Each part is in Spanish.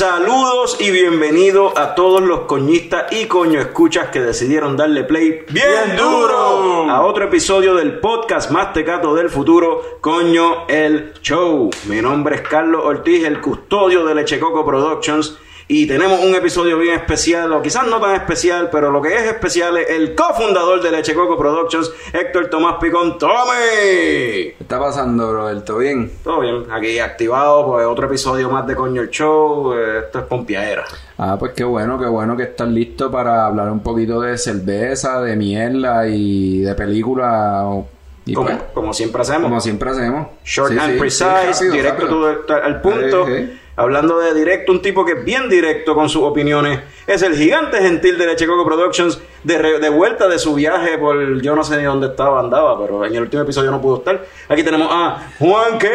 Saludos y bienvenido a todos los coñistas y coño escuchas que decidieron darle play bien duro a otro episodio del podcast más tecato del futuro, Coño el Show. Mi nombre es Carlos Ortiz, el custodio de Lechecoco Productions. Y tenemos un episodio bien especial, o quizás no tan especial, pero lo que es especial es el cofundador de Lechecoco Productions, Héctor Tomás Picón. ¡Tome! ¿Qué está pasando, Roberto? ¿Bien? Todo bien, aquí activado, pues otro episodio más de Coño el Show. Eh, Esto es pompiadera. Ah, pues qué bueno, qué bueno que estás listo para hablar un poquito de cerveza, de mierda y de película. Y Como, pues, como siempre hacemos. como siempre hacemos. Short Sí, and sí, precise, sí, rápido, directo rápido. al punto. Hablando de directo, un tipo que es bien directo con sus opiniones. Es el gigante gentil de Leche Coco Productions, de, de vuelta de su viaje por yo no sé ni dónde estaba, andaba, pero en el último episodio no pudo estar. Aquí tenemos a Juan K.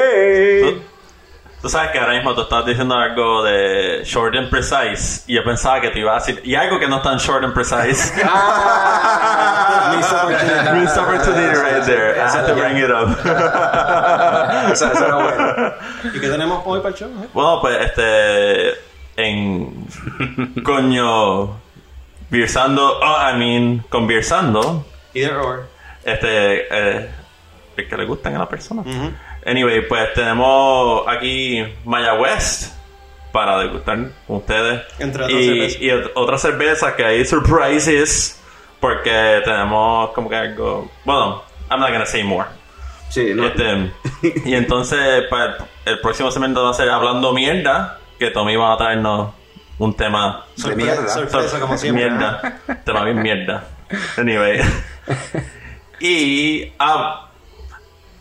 Tú sabes que ahora mismo tú estabas diciendo algo de short and precise y yo pensaba que te iba a decir y algo que no es tan short and precise. Missed opportunity. Missed opportunity right there. I had to bring it up. Esa era buena. ¿Y qué tenemos hoy para el show? eh? bueno, pues este en coño Virsando, oh, I mean, conversando, Either or. este eh, el que le gustan a la persona. Anyway, pues tenemos aquí Maya West para degustar con ustedes. Entre otras y, cervezas. y ot- otras cervezas que hay surprises porque tenemos como que algo. Bueno, I'm not gonna say more. Sí, no. Este, y entonces, para el, el próximo segmento va a ser hablando mierda, que Tommy va a traernos un tema De mierda. Sorpresa, como siempre. Mierda. Tema bien mierda. Anyway. y. ah,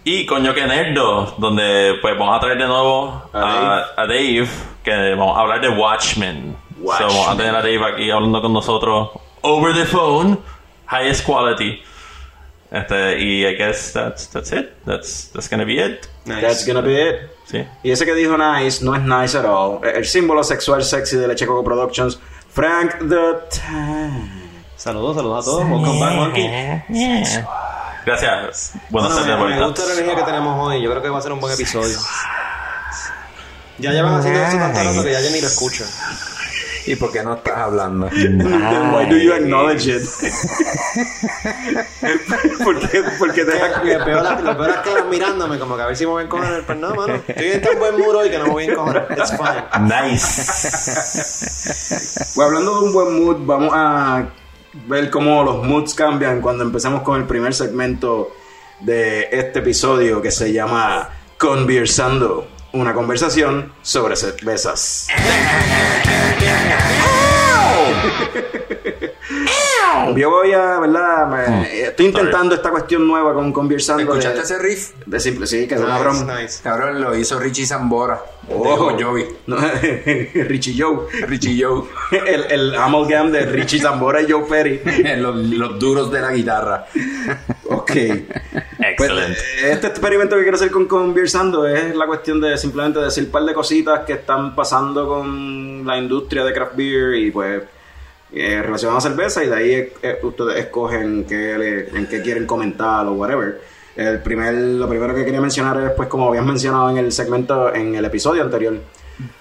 y coño que nerdo, donde pues vamos a traer de nuevo A a, a Dave, que vamos a hablar de Watchmen. Watchmen. So, vamos a tener a Dave aquí hablando con nosotros over the phone, highest quality. Este, y I guess that's, that's it. That's, that's gonna be it. Nice. That's gonna be it. Sí. Y ese que dijo nice no es nice at all. El símbolo sexual sexy de Leche Coco Productions, Frank the Tank. Saludos, saludos a todos. Welcome back, Monkey. Gracias. Buenas Bueno, tardes, me, me gusta la energía que tenemos hoy. Yo creo que va a ser un buen episodio. Ya llevan haciendo eso tanto rato que ya yo ni lo escucho. ¿Y por qué no estás hablando? Then why do you acknowledge it? porque, porque te Le veo las le veo las caras mirándome como que a ver si me voy a encojonar. Pues no, mano. Estoy en tan buen muro y que no me voy a encojonar. It's fine. Nice. Pues hablando de un buen mood, vamos a ver cómo los moods cambian cuando empecemos con el primer segmento de este episodio que se llama Conversando, una conversación sobre cervezas. Yo voy a, ¿verdad? Me- estoy intentando esta cuestión nueva con Conversando. ¿Escuchaste de, ese riff? de simple, sí, que es una broma. Cabrón, lo hizo Richie Zambora. Oh. De Bon Jovi. No, Richie Joe. Richie Joe. El, el amalgam de Richie Zambora y Joe Perry. los, los duros de la guitarra. Ok. Pues, Excelente. eh, este experimento que quiero hacer con Conversando es la cuestión de simplemente decir un par de cositas que están pasando con la industria de craft beer y pues eh, relacionadas a cerveza y de ahí eh, ustedes escogen qué le- en qué quieren comentar o whatever. El primer, lo primero que quería mencionar es pues como habías mencionado en el segmento, en el episodio anterior,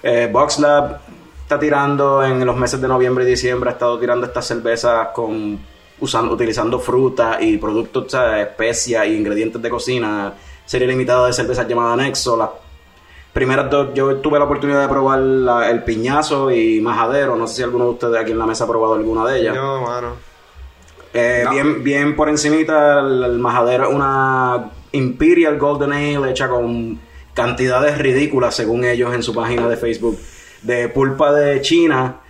eh, VoxLab está tirando en los meses de noviembre y diciembre, ha estado tirando estas cervezas con usando, utilizando fruta y productos, especias y ingredientes de cocina, serie limitada de cervezas llamada Nexo. Las primeras dos, yo tuve la oportunidad de probar la- el piñazo y majadero. No sé si alguno de ustedes aquí en la mesa ha probado alguna de ellas. No, mano. Eh, No. bien, bien por encimita, el, el majadero es una Imperial Golden Ale hecha con cantidades ridículas, según ellos en su página de Facebook, de pulpa de China.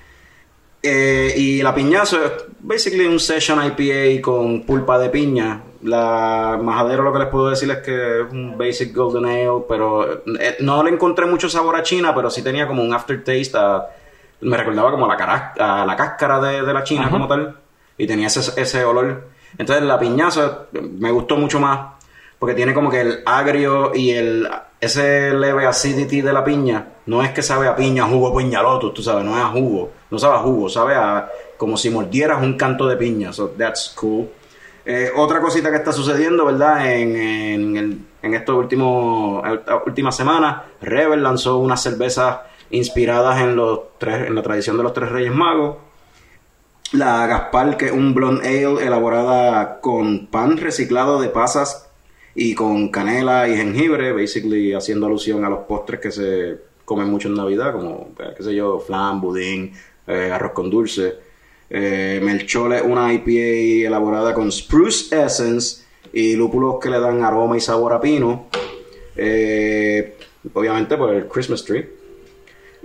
Eh, y la piñazo es basically un session IPA con pulpa de piña. La majadero lo que les puedo decir es que es un basic golden ale, pero eh, no le encontré mucho sabor a China, pero sí tenía como un aftertaste a- me recordaba como la, cara, a la cáscara de, de la China como tal. Y tenía ese, ese olor. Entonces la piñazo me gustó mucho más. Porque tiene como que el agrio y el ese leve acidity de la piña. No es que sabe a piña, jugo piñaloto, tú sabes, no es a jugo. No sabe a jugo, sabe a como si mordieras un canto de piña. So that's cool. Eh, otra cosita que está sucediendo, ¿verdad? En, en, el- en estos últimos esta última semana, Rebel lanzó unas cervezas inspiradas en los tres, en la tradición de los tres Reyes Magos. La Gaspar, que es un blonde ale elaborada con pan reciclado de pasas y con canela y jengibre, basically haciendo alusión a los postres que se comen mucho en Navidad, como, eh, qué sé yo, flan, budín, eh, arroz con dulce. Eh, Melchor es una IPA elaborada con spruce essence y lúpulos que le dan aroma y sabor a pino. Eh, obviamente por el Christmas tree.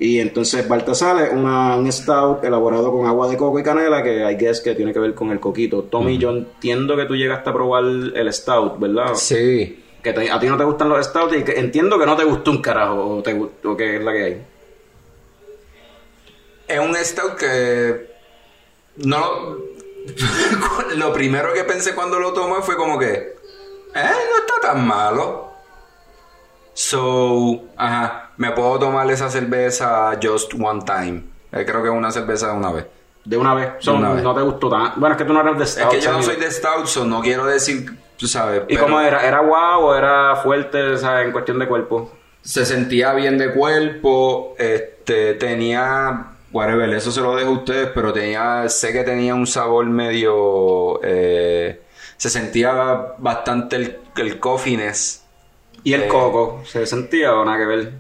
Y entonces Baltasar es una, un stout elaborado con agua de coco y canela que I guess que tiene que ver con el coquito. Tommy, yo entiendo que tú llegaste a probar el stout, ¿verdad? Sí. Que te- a ti no te gustan los stouts y que entiendo que no te gustó un carajo o, te, o que es la que hay. Es un stout que no lo, primero que pensé cuando lo tomé fue como que eh, no está tan malo. So, ajá, me puedo tomar esa cerveza just one time. Eh, creo que es una cerveza de una vez. De una vez. So, una vez. No te gustó tan... Bueno, es que tú no eres de Es stout. que yo no soy de stout, so no quiero decir, tú sabes. ¿Y pero cómo era? ¿Era guau o era fuerte en cuestión de cuerpo? Se sentía bien de cuerpo, este, tenía, whatever, eso se lo dejo a ustedes, pero tenía, sé que tenía un sabor medio, eh, se sentía bastante el, el coffiness. ¿Y el Eh. coco? ¿Se sentía o nada que ver?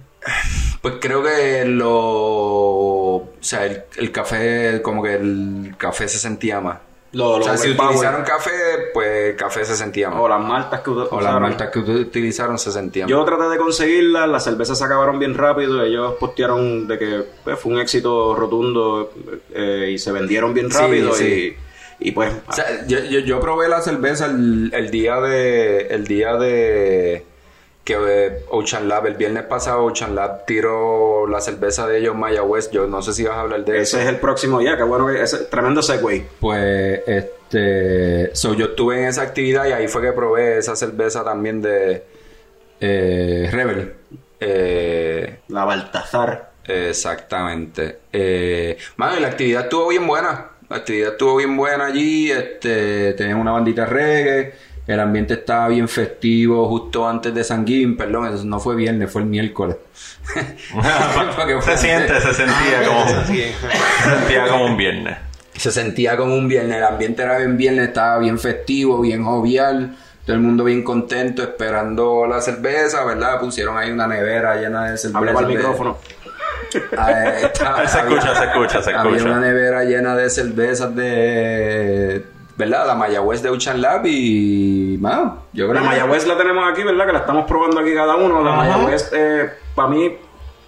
Pues creo que lo, o sea, el, el café, como que el café se sentía más. Lo, o sea, si utilizaron café, pues café se sentía más. O las maltas que O las maltas que utilizaron se sentían Yo traté de conseguirlas, las cervezas se acabaron bien rápido, ellos postearon de que pues, fue un éxito rotundo eh, y se vendieron bien Sí, rápido sí. Y, y pues... O sea, yo, yo, yo probé la cerveza el, el día de. El día de. Que eh, Ocean Lab, el viernes pasado, Ocean Lab tiró la cerveza de ellos, Maya West. Yo no sé si vas a hablar de eso. ese es el próximo ya, qué bueno que ese tremendo segue. Pues, este. So, yo estuve en esa actividad y ahí fue que probé esa cerveza también de. Eh, Rebel. Eh, La Baltazar. Exactamente. Eh, mano, y la actividad estuvo bien buena. La actividad estuvo bien buena allí. Este, tenían una bandita reggae. El ambiente estaba bien festivo justo antes de San Giving. Perdón, eso no fue viernes, fue el miércoles. Se siente, se sentía como, se sentía como un viernes. Se sentía como un viernes. El ambiente era bien viernes, estaba bien festivo, bien jovial. Todo el mundo bien contento, esperando la cerveza, ¿verdad? Pusieron ahí una nevera llena de cerveza. Habla para el micrófono. Ah, estaba- Se escucha, se escucha, se Había escucha. una nevera llena de cervezas de. ¿Verdad? La Mayagüez de Ocean Lab y. Mano, yo creo La que- Mayagüez la tenemos aquí, ¿verdad? Que la estamos probando aquí cada uno. La Mayagüez, eh, para mí,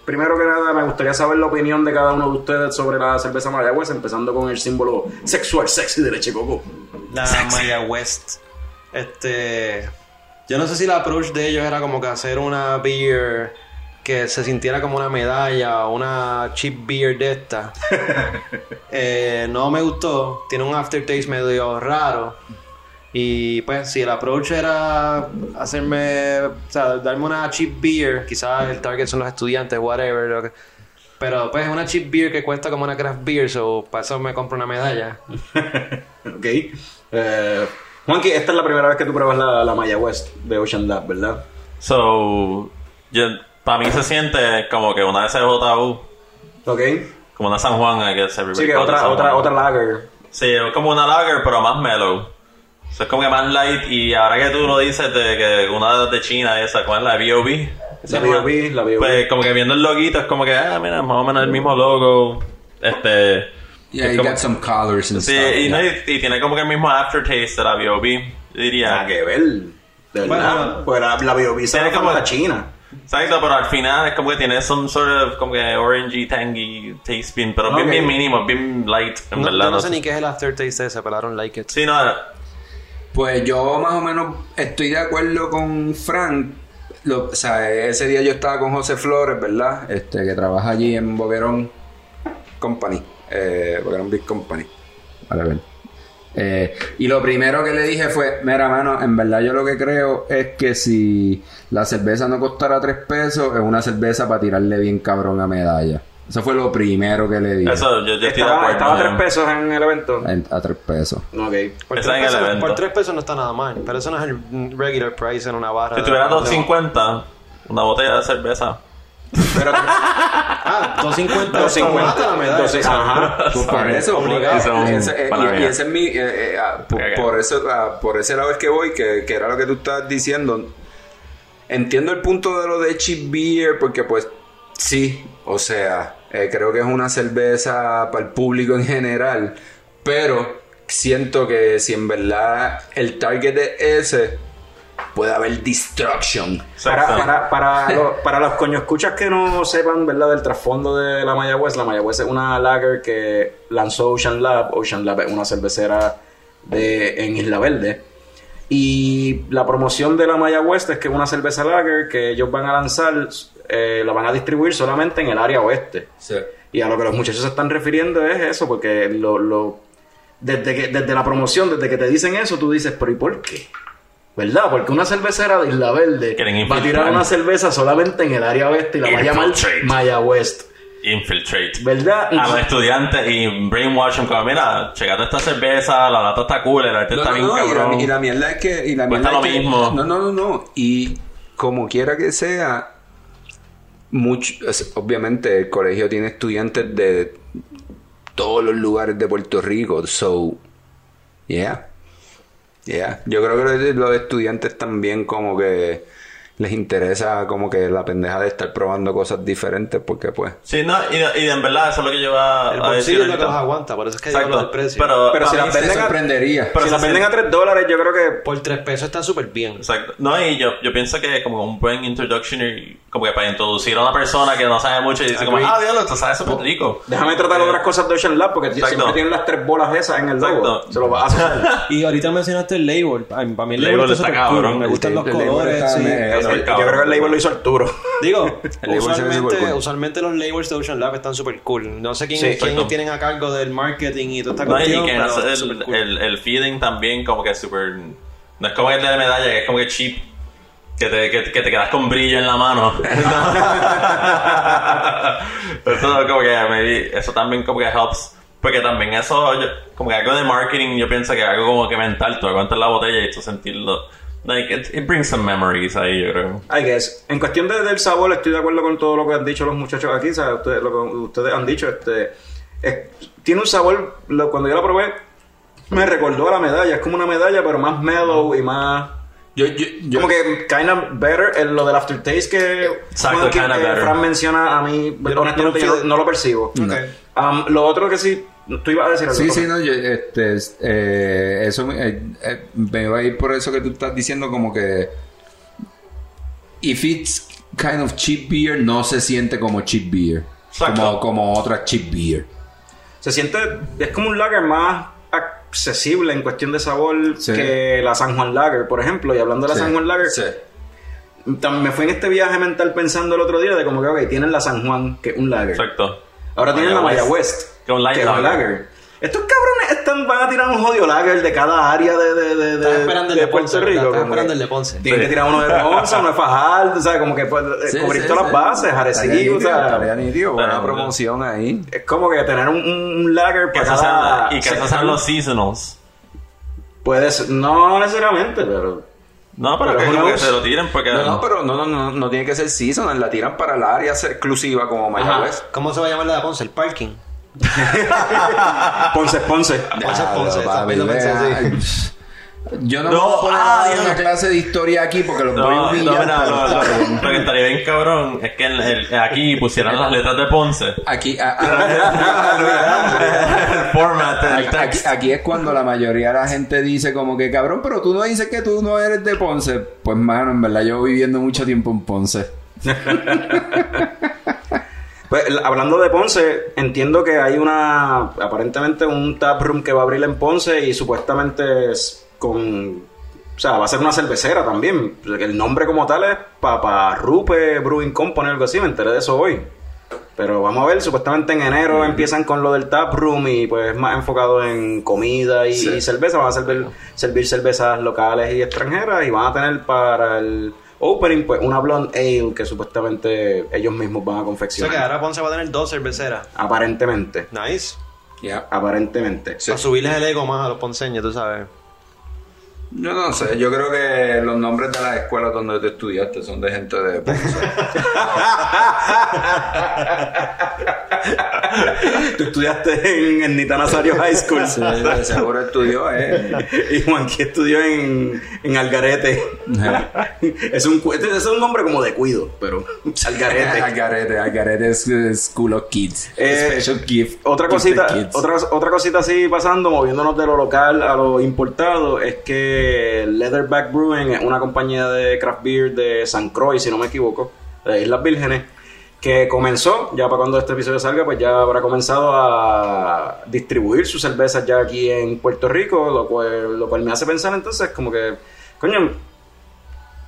primero que nada, me gustaría saber la opinión de cada uno de ustedes sobre la cerveza Mayagüez, empezando con el símbolo sexual sexy de leche coco. La Maya West. Este. Yo no sé si la approach de ellos era como que hacer una beer que se sintiera como una medalla o una cheap beer de esta. Eh, no me gustó. Tiene un aftertaste medio raro. Y pues, si el approach era hacerme, o sea, darme una cheap beer, quizás el target son los estudiantes, whatever. lo que- pero pues es una cheap beer que cuesta como una craft beer, so para eso me compro una medalla. ok. Eh, Juanqui, esta es la primera vez que tú pruebas la, la Mayagüez de Ocean Lab, ¿verdad? So, yo, para mí se siente como que una SJU, Ok. como una San Juan, I guess, everybody Sí, que otra, otra, otra lager. Sí, es como una lager, pero más mellow. Es como que más light. Y ahora que tú lo dices de que una de China, esa, ¿cuál es la B.O.B.? La B.O.B., la B.O.B.. Pues como que viendo el loguito es como que, ah, mira, más o menos el mismo logo. Este. Yeah, you como- got some colors and Sí, stuff. y, no, yeah. y, y tiene como que el mismo aftertaste de la B.O.B. Diría. Nada que ver. De verdad. Bueno, pues la, la B.O.B. sabe Tiene como como- la China. Exacto, pero al final es como que tiene some sort of como que orangey, tangy taste bien, pero bien, bien mínimo, bien light, en No, verdad. yo no no sé sé. ni qué es el aftertaste ese, pero I don't like it. Sí, no, Pues yo más o menos estoy de acuerdo con Frank. Lo- o sea, ese día yo estaba con José Flores, ¿verdad? Este, que trabaja allí en Boquerón Company. Eh, Boquerón Big Company. Vale, ver. Eh, y lo primero que le dije fue, mira, mano, en verdad yo lo que creo es que si la cerveza no costara tres pesos, es una cerveza para tirarle bien cabrón a medalla. Eso fue lo primero que le dije. eso yo, yo estoy de Estaba, acuerdo. estaba a tres pesos en el evento. En- a tres pesos. Ok. Por Está en tres, el pesos, evento. por tres pesos no está nada mal, pero eso no es el regular price en una barra. Si de- tuviera de- 2.50, una botella de cerveza. Pero Ah, 250. 250. mata la medalla. 250. Ajá. Pues por eso, Obligado. por- Eso es un- ese- eh, y, ese es mi, eh, eh, ah, por, Ok, ok. por eso, ah, por ese lado es que voy, que, que era lo que tú estabas diciendo. Entiendo el punto de lo de cheap beer, porque pues sí, o sea, eh, creo que es una cerveza para el público en general, pero siento que si en verdad el target es ese, puede haber destruction. Para, para, para, los, para los coño escuchas que no sepan, ¿verdad? Del trasfondo de la Maya West. La Maya West es una lager que lanzó Ocean Lab. Ocean Lab es una cervecera de, en Isla Verde. Y la promoción de la Maya West es que es una cerveza lager que ellos van a lanzar, eh, la van a distribuir solamente en el área oeste. Y a lo que los muchachos se están refiriendo es eso, porque lo, lo, desde, que, desde la promoción, desde que te dicen eso, tú dices, pero ¿y por qué? ¿Verdad? Porque una cervecera de Isla Verde va a tirar una cerveza solamente en el área oeste y la va a llamar. Maya West. Infiltrate. ¿Verdad? A los estudiantes y brainwash them como, mira, checate esta cerveza, la lata está cool, el arte No, está no, bien no, y, cabrón. la, y la mierda es que. Y la mierda lo que- mismo. No, no, no, no. Y como quiera que sea, mucho, es- obviamente el colegio tiene estudiantes de todos los lugares de Puerto Rico. So, yeah. Yeah. Yo creo que los, estudiantes también como que les interesa como que la pendeja de estar probando cosas diferentes porque pues... Sí, no, y, y en verdad eso es lo que yo iba El a decir bolsillo es lo que ahorita. los aguanta, por eso es que Exacto. del precio. Pero, Pero si para la mí- Te venden a- sorprendería. Pero si se la venden a 3 dólares, yo creo que Por tres pesos están súper bien. Exacto. No, y yo, yo pienso que como un buen introductory, como que para introducir a una persona que no sabe mucho y dice como, ah, diablo, tú sabes súper rico. déjame tratar otras cosas de Ocean Lab porque Exacto. siempre tienen las tres bolas esas en el logo. Exacto. Se lo vas a asociar. Y ahorita mencionaste el label. Ay, Para mí el El label, label está está súper cool. cabrón. Me gustan El los colores. sí. yo creo que el label lo hizo Arturo. Digo, usualmente, cool. usualmente los labels de Ocean Lab están súper cool. No sé quién, Sí, quién tienen a cargo del marketing y toda esta No, y cuestión. que pero el, cool. el, el feeling también como que es súper... No es como el de la medalla, que es como que cheap. Que te, que, que te quedas con brillo en la mano. eso como que maybe- eso también como que helps. Porque también eso, yo- como que algo de marketing, yo pienso que algo como que mental, tú aguantas la botella y tú sentirlo. Like, it, it brings some memories ahí, yo creo. I guess. En cuestión de- del sabor, estoy de acuerdo con todo lo que han dicho los muchachos aquí. ¿sabes? Ustedes, lo que ustedes han dicho, este, es- tiene un sabor, lo- cuando yo la probé, me recordó a la medalla. Es como una medalla, pero más mellow y más... Yo, yo, yo- Como que kind of better, en lo del aftertaste que, Exacto, que- kinda que better. Fran menciona, a mí, no- honestamente, yo no lo percibo. Um, lo otro que sí, tú ibas a decir algo. Sí, sí, no, yo, este, es- eh, eso me- eh, eh, me va a ir por eso que tú estás diciendo como que if it's kind of cheap beer no se siente como cheap beer, Exacto. como como otra cheap beer. Se siente, es como un lager más accesible en cuestión de sabor Sí. que la San Juan Lager, por ejemplo. Y hablando de la Sí, San Juan Lager, sí. me fui en este viaje mental pensando el otro día de como que, ok, tienen la San Juan, que es un lager. Exacto. Ahora tienen la Maya West, que es un lager. Estos cabrones están, van a tirar un jodido lager de cada área de, de, de, Estás de- esperando el de de Ponce, Puerto Rico. como esperando el de Ponce. Tienen Sí. que tirar uno de Ponce, uno de Fajardo, ¿sabes? Como que pues, Sí, cubrir sí, todas sí. las bases, Arecibo, o sea, estaría nítido, buena Pero- promoción ahí. es como que tener un, lager para esos cada sean- y que esos sean los seasonals. Puede ser, no necesariamente, pero No, pero, Pero que, se lo tiren porque... No, no, pero no, no, no, no tiene que ser season, la tiran para el área exclusiva como. Mayagüez. ¿Cómo se va a llamar la de Ponce? El parking. Ponce Ponce. Ponce, Ah, Ponce. Yo no, No, voy a poner ah, una clase de historia aquí porque los voy a No, no, humillar. mira, pero lo, que estaría bien cabrón es que el- aquí pusieran las letras de Ponce. Aquí, a- a- el format, el aquí, text. aquí es cuando la mayoría de la gente dice como que cabrón, pero tú no dices que tú no eres de Ponce. Pues mano, en verdad yo viviendo mucho tiempo en Ponce. Pues, hablando de Ponce, entiendo que hay una, aparentemente un tap room que va a abrir en Ponce y supuestamente es con, o sea, va a ser una cervecera también. El nombre como tal es Papa Rupe Brewing Company, algo así, me enteré de eso hoy. Pero vamos a ver, supuestamente en enero empiezan con lo del tap room y pues más enfocado en comida y, y cerveza. Van a servir, servir cervezas locales y extranjeras y van a tener para el opening pues una blonde ale que supuestamente ellos mismos van a O sea que confeccionar. ahora Ponce va a tener dos cerveceras. Aparentemente. Nice. Ya. Aparentemente. Sí. Para subirles el ego más a los ponceños, tú sabes. Yo no sé, yo creo que los nombres de las escuelas donde tú estudiaste son de gente de Ponce. Tú estudiaste en, en Nita Nazario High School. Sí, seguro estudió, eh. y Juanqui estudió en, en Algarete. es, un, cu- es un nombre como de cuido, pero Algarete. Algarete, Algarete es School of Kids. Eh, Special gift. Otra cosita, otra, otra cosita así pasando, moviéndonos de lo local a lo importado, es que Leatherback Brewing es una compañía de craft beer de San Croix, si no me equivoco, de Islas Vírgenes, que comenzó, ya para cuando este episodio salga, pues ya habrá comenzado a distribuir sus cervezas ya aquí en Puerto Rico, lo cual, lo cual me hace pensar entonces como que, coño,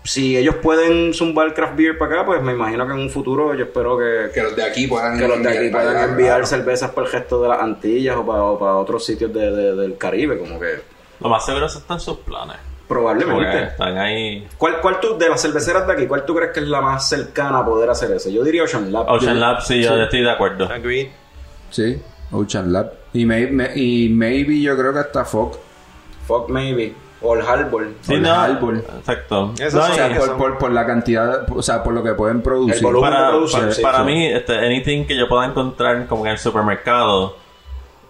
si ellos pueden zumbar craft beer para acá, pues me imagino que en un futuro yo espero que, Que los de aquí puedan que los de aquí puedan enviar claro. cervezas para el gesto de las Antillas o para, o para otros sitios de- de- del Caribe, como que Lo más seguro es que están sus planes. Porque probablemente. están ahí. ¿Cuál, ¿Cuál tú, de las cerveceras de aquí, cuál tú crees que es la más cercana a poder hacer eso? Yo diría Ocean Lab. Ocean Lab, sí, yo estoy de acuerdo. Agreed. Sí, Ocean Lab. Y, may- y maybe yo creo que hasta Fox. Fuck maybe. O el Harbor. Sí, Old no, Harbor. Exacto. Esas No, O sea, por, por, por la cantidad, o sea, por lo que pueden producir. El volumen. de para, producción, para, sí, para sí. mí, este, anything que yo pueda encontrar como en el supermercado,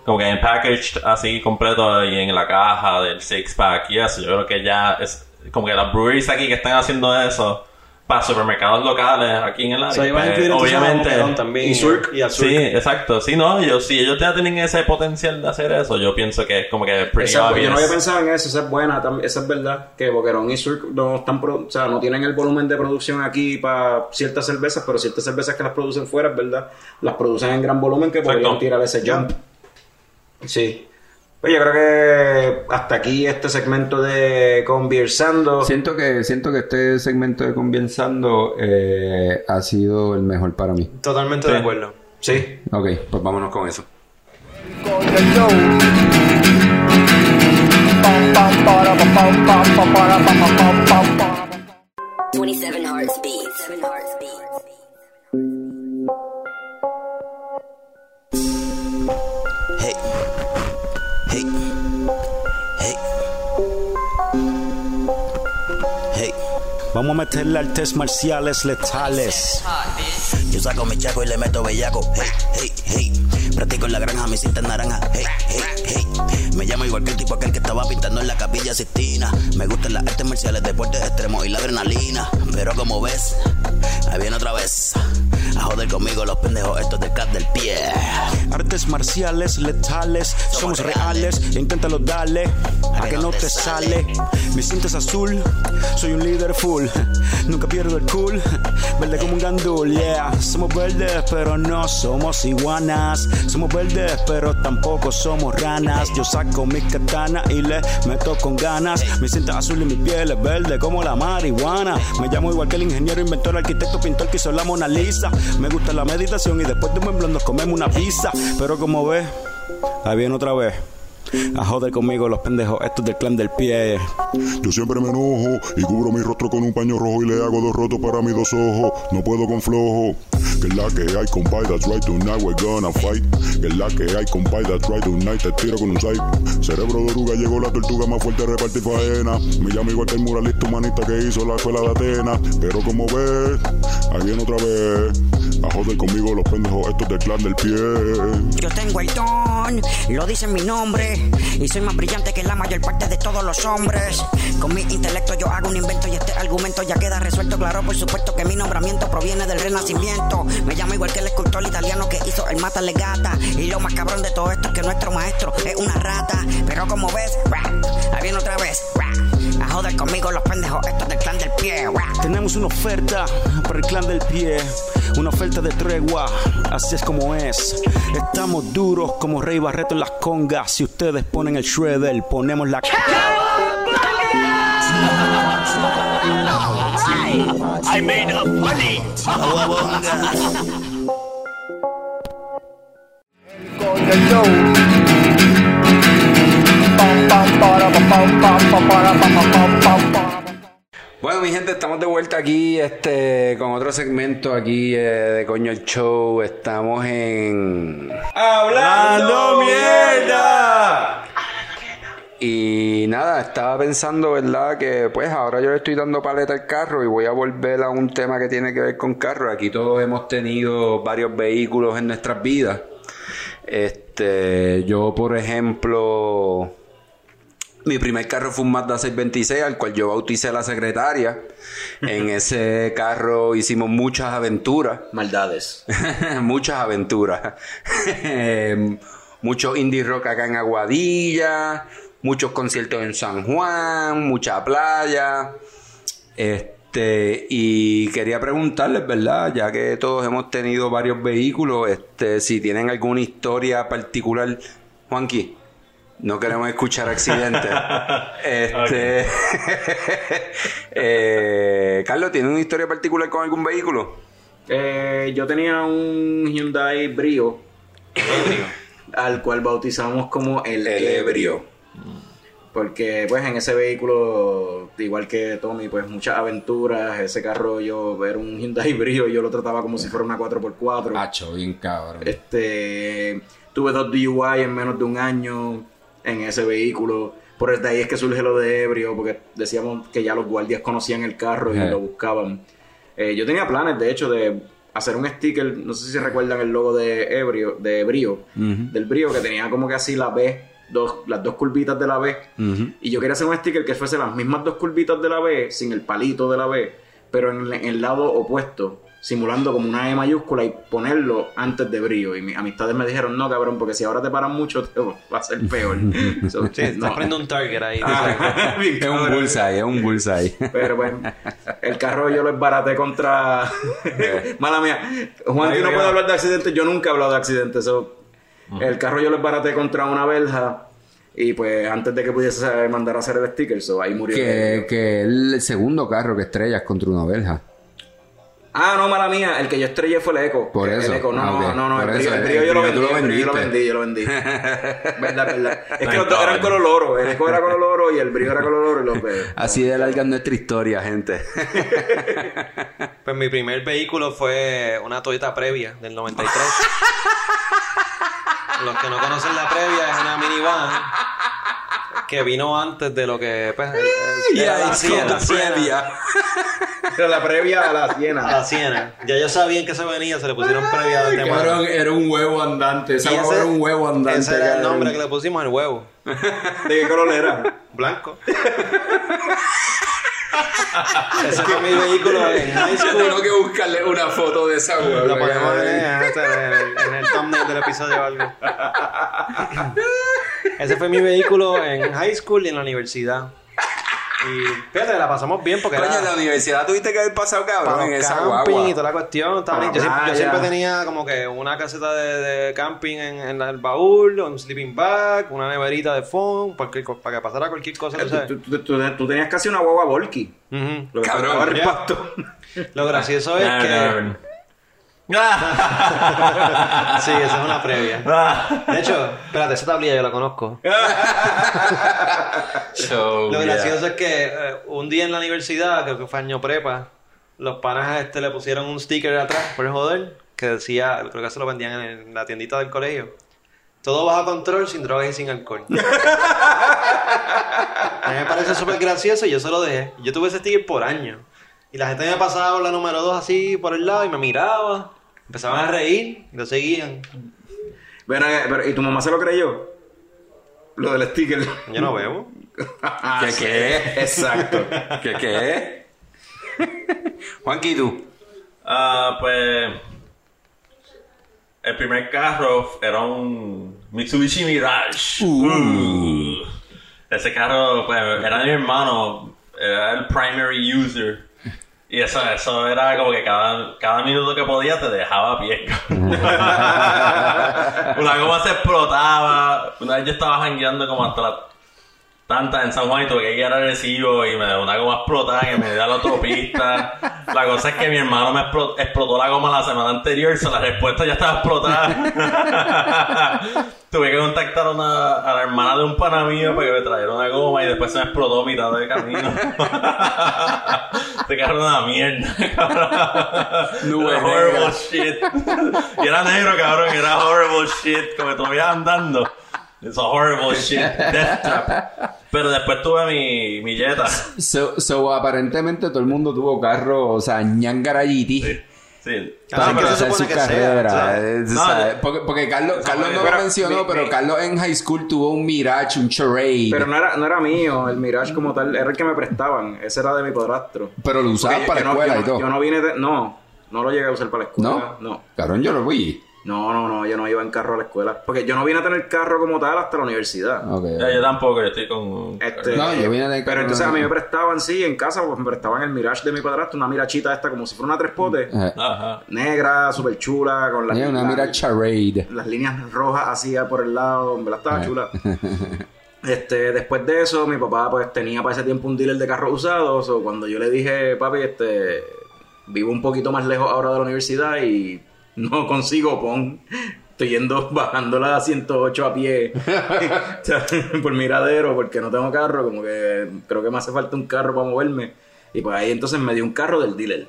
como que en packaged así completo y en la caja del six pack y eso, yo creo que ya es como que las breweries aquí que están haciendo eso para supermercados locales aquí en el área. O sea, pues, obviamente. Boquerón también. Y Surk. Y a Surk. Sí, exacto. Sí, no, yo, si ellos ya tienen ese potencial de hacer eso, yo pienso que es como que pretty yo obvious. no había pensado en eso, esa es buena, esa es verdad, que Boquerón y Surk no están, pro- o sea, no tienen el volumen de producción aquí para ciertas cervezas, pero ciertas cervezas que las producen fuera, es verdad, las producen en gran volumen que podrían Exacto. tirar ese jump. Sí. Pues yo creo que hasta aquí este segmento de conversando. Siento que, siento que este segmento de Conversando eh, ha sido el mejor para mí. Totalmente Sí. de acuerdo. Sí. Ok, pues vámonos con eso. Vamos a meterle artes marciales letales. Yo saco mi chaco y le meto bellaco. Hey, hey, hey. Practico en la granja, mi cinta naranja. Hey, hey, hey. Me llamo igual que el tipo aquel que estaba pintando en la capilla Sistina. Me gustan las artes marciales, deportes extremos y la adrenalina. Pero como ves, ahí viene otra vez. A joder conmigo los pendejos estos del cat del pie. Artes marciales letales, somos reales. Inténtalo darle, a que no te sale. Mi cinta es azul, soy un líder full. Nunca pierdo el cool, verde como un gandul, yeah. Somos verdes, pero no somos iguanas. Somos verdes, pero tampoco somos ranas. Yo saco mi katana y le meto con ganas. Mi cinta azul y mi piel es verde como la marihuana. Me llamo igual que el ingeniero, inventor, arquitecto, pintor que hizo la Mona Lisa. Me gusta la meditación y después de un buen nos comemos una pizza. Pero como ves, ahí viene otra vez. A joder conmigo los pendejos estos del clan del pie. Yo siempre me enojo y cubro mi rostro con un paño rojo y le hago dos rotos para mis dos ojos. No puedo con flojo. Que la que hay, compay, that's right, tonight we're gonna fight. Que la que hay, compay, that's right, tonight te tiro con un side. Cerebro de oruga, llegó la tortuga más fuerte, repartir faena. Igual que el muralista humanista que hizo la escuela de Atenas. Pero como ves, ahí viene otra vez. A joder conmigo los pendejos estos del clan del pie. Yo tengo el don, lo dice mi nombre. Y soy más brillante que la mayor parte de todos los hombres. Con mi intelecto yo hago un invento y este argumento ya queda resuelto. Claro, por supuesto que mi nombramiento proviene del renacimiento. Me llamo igual que el escultor italiano que hizo el mata legata. Y lo más cabrón de todo esto es que nuestro maestro es una rata. Pero como ves, ahí viene otra vez. A joder conmigo los pendejos estos del clan del pie. Tenemos una oferta para el clan del pie, una oferta de tregua, así es como es. Estamos duros como Rey Barreto en las congas. Si ustedes ponen el shredder, ponemos la. I made a. Bueno, mi gente, estamos de vuelta aquí este, con otro segmento aquí eh, de Coño el Show. Estamos en... ¡Hablando mierda! Y nada, estaba pensando, ¿verdad? Que pues ahora yo le estoy dando paleta al carro y voy a volver a un tema que tiene que ver con carro. Aquí todos hemos tenido varios vehículos en nuestras vidas. Este, yo por ejemplo, mi primer carro fue un Mazda 626 al cual yo bauticé a la secretaria. En ese carro hicimos muchas aventuras. Maldades. muchas aventuras. Mucho indie rock acá en Aguadilla, muchos conciertos en San Juan, mucha playa. Este, y quería preguntarles, ¿verdad? Ya que todos hemos tenido varios vehículos, este, si tienen alguna historia particular. Juanqui, no queremos escuchar accidentes. este, eh, Carlos, ¿tiene una historia particular con algún vehículo? Eh, yo tenía un Hyundai Brio. al cual bautizamos como el, El ebrio. Porque pues en ese vehículo, igual que Tommy, pues muchas aventuras. Ese carro yo era un Hyundai Brio y yo lo trataba como si fuera una 4x4. Hacho, bien cabrón. Este, tuve dos DUI en menos de un año en ese vehículo. Por de ahí es que surge lo de ebrio, porque decíamos que ya los guardias conocían el carro y lo buscaban. Eh, yo tenía planes, de hecho, de hacer un sticker, no sé si recuerdan el logo de ebrio, de brío, del brío, que tenía como que así la B, dos, las dos curvitas de la B. Y yo quería hacer un sticker que fuese las mismas dos curvitas de la B, sin el palito de la B, pero en el lado opuesto, simulando como una E mayúscula y ponerlo antes de brío. Y mis amistades me dijeron, no, cabrón, porque si ahora te paran mucho, te va a ser peor. So, Sí, estás no. poniendo un target ahí. Ah, Es un bullseye, es un bullseye. Pero bueno, el carro yo lo esbaraté contra. Mala mía. Juan, Ahí no va. puede hablar de accidentes. Yo nunca he hablado de accidentes. so, El carro yo lo esbaraté contra una verja. Y pues antes de que pudiese mandar a hacer el sticker, so, ahí murió. que, que el segundo carro que estrellas contra una verja. Ah, no, mala mía. El que yo estrellé fue el Eco. Por El eso. Eco, no, no, no, El el el brío yo lo vendí. el yo lo vendí, yo lo vendí. verdad, verdad. Es que los dos eran color oro. El Eco era color oro y el brío era color oro. Y los pues, Así de larga es nuestra historia, gente. Pues mi primer vehículo fue una Toyota Previa del 93. Los que no conocen la Previa es una minivan que vino antes de lo que pues, el- el- era la Siena, la Siena. Era la previa a la A Siena. la Siena. Ya ellos sabían que se venía, se le pusieron Previa de antemano. era un huevo andante. Ese- era un huevo andante. Ese era el cabrón. nombre que le pusimos al huevo. ¿De qué color era? Blanco. Ese fue mi vehículo en high Yo school. tengo que buscarle una foto de esa huevo. Lo ponemos en, en el, en el thumbnail del episodio o algo. Ese fue mi vehículo en high school y en la universidad. Y fíjate, la pasamos bien porque Coño, era en la universidad tuviste que haber pasado, cabrón, en esa camping guagua. y toda la cuestión. estaba Para bien. yo, siempre, yo siempre tenía como que una caseta de, de camping en, en el baúl, un sleeping bag, una neverita de co- para que pasara cualquier cosa. tú sabes. Tú, tú- tú- tú tenías casi una guagua Volky. Lo que Cabrón, faltaba era el ya. pasto. Lo gracioso es que... Sí, esa es una previa. De hecho, espérate, esa tablilla yo la conozco. So, Lo yeah. gracioso es que eh, un día en la universidad, creo que fue año prepa, los panas este le pusieron un sticker atrás por el joder que decía, creo que se lo vendían en, la tiendita del colegio. Todo bajo control, sin drogas y sin alcohol. a mí me parece súper gracioso y yo se lo dejé. Yo tuve ese sticker por años. Y la gente me pasaba con la número 2 así por el lado y me miraba. Empezaban a reír y lo seguían. Ven acá, pero, ¿Y tu mamá se lo creyó? Lo del sticker. Yo no bebo. Ah, ¿Qué qué? Exacto. ¿Qué qué? Juanqui, ¿tú? Ah, pues. El primer carro era un Mitsubishi Mirage. Uh. Ese carro, pues, era de mi hermano. era el primary user. Y eso, eso era como que cada, cada minuto que podía te dejaba a pie. Una goma se explotaba. Una vez yo estaba jangueando como hasta la tanta en San Juan y tuve que ir a Recibo y me dio una goma explotada que me dio a la autopista. La cosa es que mi hermano me explo- explotó la goma la semana anterior, so la respuesta ya estaba explotada. tuve que contactar a, una, a la hermana de un pana mío para que me trajera una goma y después se me explotó a mitad de camino. Este carro era una mierda, cabrón. Era horrible shit. Y era negro, cabrón, y era horrible shit, como que todavía andando. It's a horrible shit. Death trap. Pero después tuve mi, mi Jetta. So, so, aparentemente todo el mundo tuvo carro, o sea, ñangarayiti. Sí. Para Ah, ¿qué se empezar su sea? carrera. porque, porque Carlos, Carlos no pero lo mencionó, mi- pero mi- Carlos en high school tuvo un Mirage, un Charade. Pero Pero, no era, no era mío, el Mirage como tal, era el que me prestaban. Ese era de mi padrastro. lo usabas para yo la no- escuela yo y todo. no- Yo no vine de. No, no lo llegué a usar para la escuela. ¿No? No. Cabrón, yo lo vi. No, no, no, yo no iba en carro a la escuela. Porque yo no vine a tener carro como tal hasta la universidad. Ok. Ya, yo tampoco, yo estoy con. Este, No, yo vine de Pero carro entonces a mí me prestaban, sí, en casa, pues me prestaban el Mirage de mi padrastro, una mirachita esta como si fuera una tres potes, Ajá. negra, súper chula, con las, tenía una las- Mirage Charade. las líneas rojas así por el lado, en verdad estaba chula. Este, después de eso, mi papá pues tenía para ese tiempo un dealer de carros usados, o cuando yo le dije, papi, este, vivo un poquito más lejos ahora de la universidad y no consigo pon. Estoy yendo, bajándola a 108 a pie O sea, por miradero porque no tengo carro, como que creo que me hace falta un carro para moverme. Y pues ahí entonces me dio un carro del dealer.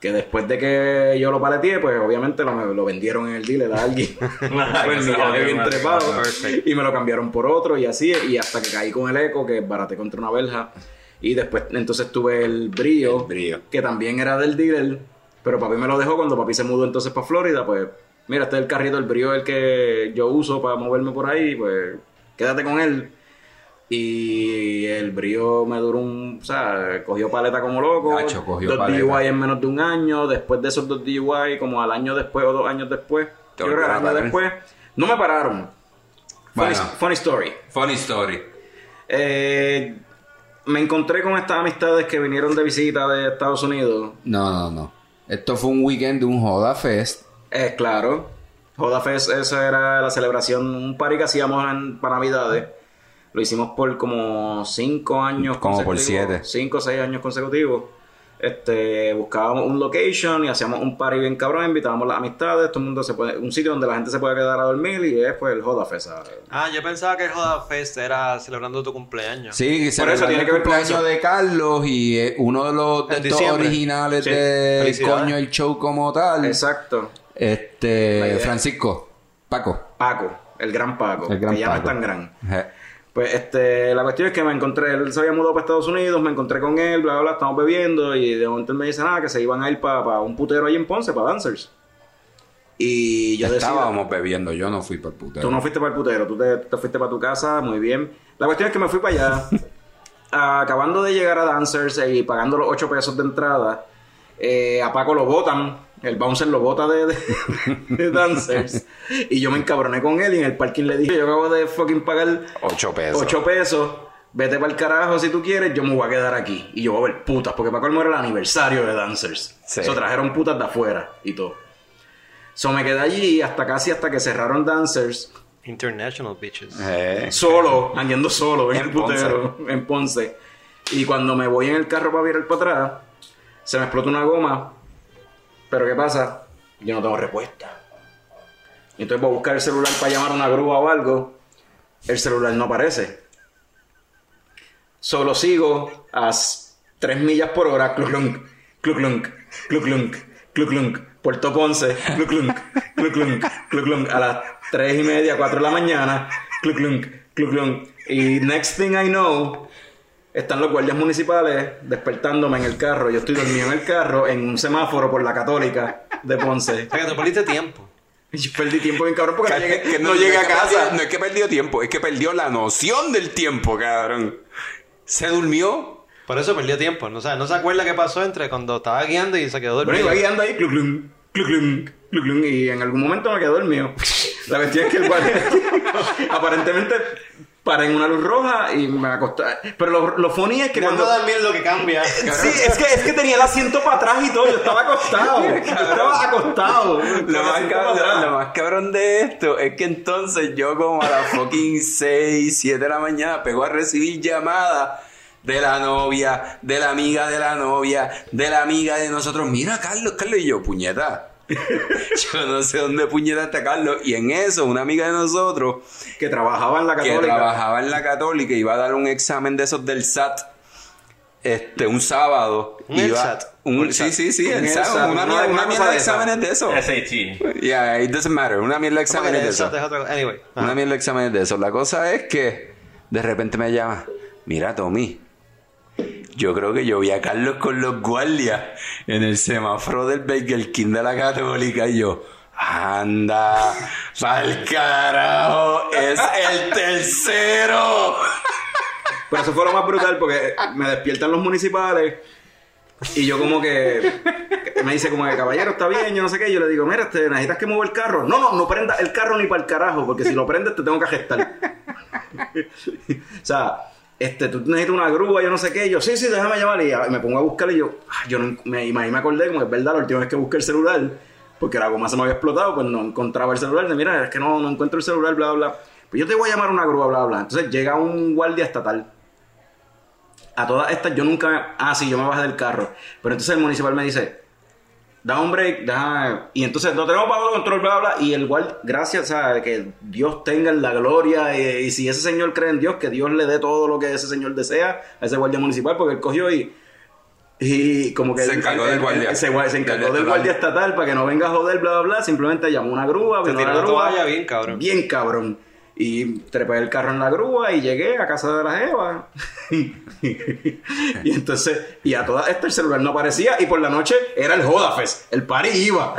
Que después de que yo lo paleteé, pues obviamente lo, lo vendieron en el dealer a alguien. pues bien trepado. Y me lo cambiaron por otro y así. Y hasta que caí con el eco, que baraté contra una verja. Y después entonces tuve el brillo, El Brillo. que también era del dealer. Pero papi me lo dejó cuando papi se mudó entonces para Florida. Pues mira, este es el carrito, el brillo el que yo uso para moverme por ahí. Pues quédate con él. Y el brillo me duró un. O sea, cogió paleta como loco. Cogió dos paleta. DUI en menos de un año. Después de esos dos DUI, como al año después o dos años después. Yo creo que al año después. No me pararon. Funny story. Funny story. Eh, me encontré con estas amistades que vinieron de visita de Estados Unidos. No, no, no. Esto fue un weekend de un Joda Fest. Es claro. Joda Fest, esa era la celebración, un party que hacíamos en, para Navidades. Lo hicimos por como cinco años Como por consecutivos. siete. Cinco o seis años consecutivos. Este, buscábamos un location y hacíamos un party bien cabrón, invitábamos las amistades, todo el mundo se puede, un sitio donde la gente se puede quedar a dormir y es pues el Joda Fest. Ah, yo pensaba que el Joda Fest era celebrando tu cumpleaños. Sí, que se Por eso tiene que ver con cumpleaños eso. de Carlos y eh, uno de los de En estos diciembre. originales Sí. de coño el show como tal. Exacto. Este. Francisco, Paco. Paco, el gran Paco, El gran que ya no es Paco. tan gran. Pues este, la cuestión es que me encontré, él se había mudado para Estados Unidos, me encontré con él, bla, bla, bla, estamos bebiendo y de momento él me dice nada, que se iban a ir para un putero ahí en Ponce, para Dancers. Y yo decía, Estábamos bebiendo, yo no fui por putero. tú no fuiste para el putero, tú te, te fuiste para tu casa, muy bien. La cuestión es que me fui para allá, acabando de llegar a Dancers y pagando los 8 pesos de entrada, eh, a Paco lo botan, el bouncer lo bota de, de, de Dancers, y yo me encabroné con él y en el parking le dije, yo acabo de fucking pagar Ocho pesos. 8 pesos. Vete para el carajo si tú quieres, yo me voy a quedar aquí. Y yo voy a ver putas, porque para colmo era el aniversario de Dancers. Sí. So trajeron putas de afuera y todo. So me quedé allí hasta casi hasta que cerraron Dancers. International bitches. Eh. Solo, andando solo en, En el putero, en Ponce. Y cuando me voy en el carro para virar para atrás, se me explota una goma. Pero ¿qué pasa? Yo no tengo respuesta. Entonces voy a buscar el celular para llamar a una grúa o algo. El celular no aparece. Solo sigo a 3 millas por hora. Cluclunk, cluclunk, cluclunk, cluclunk. Puerto Ponce, cluclunk, cluclunk, cluclunk. A las 3 y media, 4 de la mañana. Cluclunk, cluclunk. Y next thing I know, están los guardias municipales despertándome en el carro. Yo estoy dormido en el carro en un semáforo por la Católica de Ponce. O sea, que te perdiste tiempo. Y yo perdí tiempo bien cabrón porque no llegué, Que no llegué a casa. perdió- no es que perdió tiempo, es que perdió la noción del tiempo, cabrón. Se durmió. Por eso perdió tiempo. No, o sea, no se acuerda qué pasó entre cuando estaba guiando y se quedó Bueno, dormido. iba guiando ahí, cluc, cluc, cluc, cluc, cluc, cluc, y en algún momento me quedé dormido. La cuestión es que el guardia, aparentemente, paré en una luz roja y me acosté. Pero lo, lo funny es que Cuando cuando... dormir lo que cambia. Sí, es que, es que tenía el asiento para atrás y todo, yo estaba acostado. Yo estaba acostado. Lo más, cabrón, lo más cabrón de esto es que entonces yo como a las fucking 6, 7 de la mañana pego a recibir llamadas de la novia, de la amiga de la novia, de la amiga de nosotros. Mira, Carlos, Carlos y yo, puñeta. yo no sé dónde puñeta está Carlos. Y en eso, una amiga de nosotros Que trabajaba en la que católica. trabajaba en la católica iba a dar un examen de esos del SAT. Este, un sábado. ¿Un iba- LSAT? un- sí, sí, sí, el SAT, una, una- mierda- una de exámenes de eso. SAT. Yeah, it doesn't matter. Una mierda de exámenes de Eso. Anyway. Una mierda de exámenes de eso. La cosa es que de repente me llama. Mira, Tommy. Yo creo que yo vi a Carlos con los guardias en el semáforo del Burger King de la Católica y yo. Anda, pa'l carajo, es el tercero. Pero eso fue lo más brutal porque me despiertan los municipales y yo como que me dice como que caballero está bien, yo no sé qué, yo le digo, mira, este, necesitas que mueva el carro. No, no, no prenda el carro ni para el carajo, porque si lo prendes te tengo que gestar. o sea, este, tú necesitas una grúa, yo no sé qué, y yo, sí, sí, déjame llamar y me pongo a buscar y yo, ah, yo no, me, me acordé como es verdad, la última vez que busqué el celular, porque la goma se me había explotado, pues no encontraba el celular, de mira, es que no, no encuentro el celular, bla, bla. Pues yo te voy a llamar una grúa, bla, bla. Entonces llega un guardia estatal a todas estas yo nunca. Ah, sí, yo me bajé del carro. Pero entonces el municipal me dice: Da un break, da. Y entonces no tenemos bajo control, bla, bla. Y el guardia, gracias a que Dios tenga la gloria. Y, y si ese señor cree en Dios, que Dios le dé todo lo que ese señor desea a ese guardia municipal, porque él cogió y. Y como que Se encargó del guardia. Se, se encargó Del guardia estatal para que no venga a joder, bla, bla, bla. Simplemente llamó una grúa, vino tiró la la grúa. toalla bien, cabrón. Bien cabrón. Y trepé el carro en la grúa y llegué a casa de la Jeva. y entonces, y a todas estas el celular no aparecía y por la noche era el Jodafest. El party iba.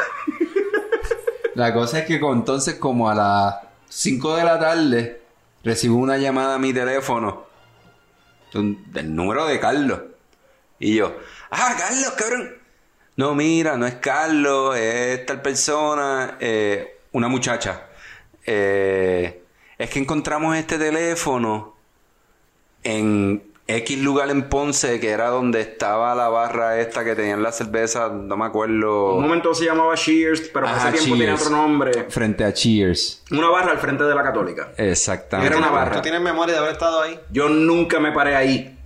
La cosa es que entonces como a las 5 de la tarde recibo una llamada a mi teléfono del número de Carlos. Y yo, ah, Carlos, cabrón. No, mira, no es Carlos, es tal persona, eh, una muchacha. Eh, es que encontramos este teléfono en X lugar en Ponce, que era donde estaba la barra esta que tenían la cerveza, no me acuerdo. Un momento se llamaba Cheers, pero Ajá, ese tiempo tenía Cheers. otro nombre. Frente a Cheers. Una barra al frente de la Católica. Exactamente. Era una barra. ¿Tú tienes memoria de haber estado ahí? Yo nunca me paré ahí.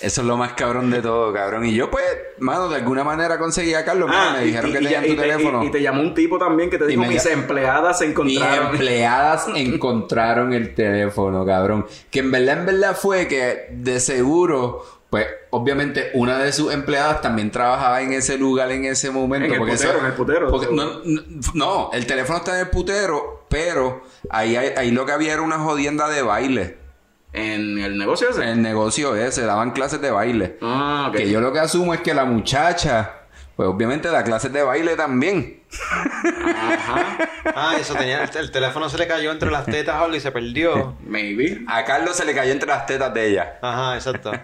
Eso es lo más cabrón de todo, cabrón. Y yo, pues, mano, de alguna manera conseguí a Carlos. mano, Ah, me dijeron y, que y- tenían y tu te, teléfono. y- te llamó un tipo también que te dijo mis empleadas se Mis encontraron. empleadas encontraron el teléfono, cabrón. Que en verdad, en verdad fue que de seguro, pues, obviamente, una de sus empleadas también trabajaba en ese lugar en ese momento. En el porque putero, en el putero. porque no, no, no, el teléfono está en el putero, pero ahí, ahí lo que había era una jodienda de baile. En el negocio ese. El negocio ese, daban clases de baile. Ah, ok. Que yo lo que asumo es que la muchacha, pues obviamente da clases de baile también. Ah, eso tenía. El, el teléfono se le cayó entre las tetas Holly, y se perdió. Maybe. A Carlos se le cayó entre las tetas de ella. Ajá, exacto.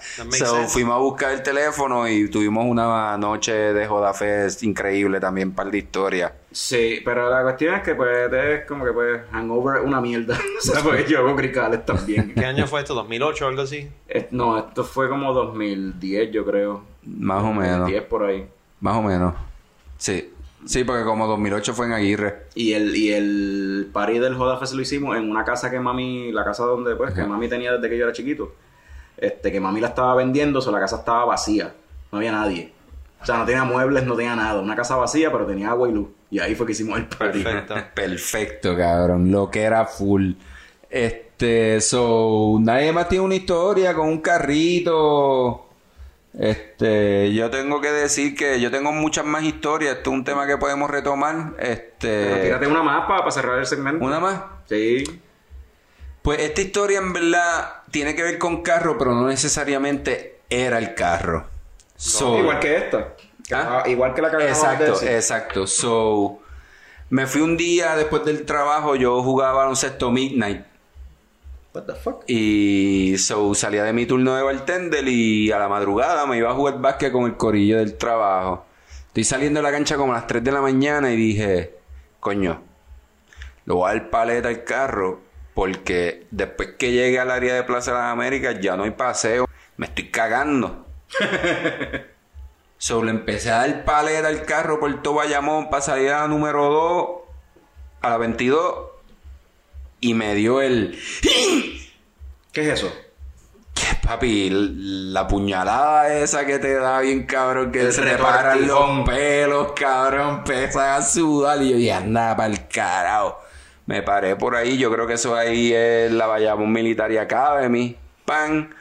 So, sense. fuimos a buscar el teléfono y tuvimos una noche de Joda Fest increíble también, par de historia. Sí, pero la cuestión es que pues es como que pues hangover una mierda. o sea, porque yo hago cricales también. ¿Qué año fue esto? ¿2008 o algo así? Es- no, esto fue como 2010 yo creo. Más o menos. 2010 por ahí. Más o menos. Sí. Sí, porque como 2008 fue en Aguirre. Y el, y el party del Joda Fest lo hicimos en una casa que mami, la casa donde pues, que mami tenía desde que yo era chiquito. Este, que mami la estaba vendiendo, o sea, la casa estaba vacía. No había nadie. O sea, no tenía muebles, no tenía nada. Una casa vacía, pero tenía agua y luz. Y ahí fue que hicimos el party. Perfecto. Perfecto, cabrón. Lo que era full. Este, so, nadie más tiene una historia con un carrito. Este, yo tengo que decir que yo tengo muchas más historias. Esto es un tema que podemos retomar. Pero Este, tírate una más para, para cerrar el segmento. una más. Sí. Pues esta historia en verdad tiene que ver con carro, pero no necesariamente era el carro. So- igual que esta. Que ¿Ah? acaba- Igual que la que acabamos de Exacto, exacto. So, me fui un día después del trabajo, yo jugaba baloncesto midnight. What the fuck? Y so, salía de mi turno de bartender y a la madrugada me iba a jugar básquet con el corillo del trabajo. Estoy saliendo de la cancha como a las 3 de la mañana y dije, coño, le voy a dar paleta al carro porque después que llegue al área de Plaza de las Américas ya no hay paseo. Me estoy cagando. So, le empecé a dar paleta al carro por todo Bayamón para salir a la número 2, a la 22, y me dio el... ¿Qué es eso? Papi, la puñalada esa que te da bien cabrón, que El se te paran los pelos, cabrón, empiezan a sudar y yo dije, anda pa'l carajo. Me paré por ahí, yo creo que eso ahí es la Bayamón Military Academy, pan.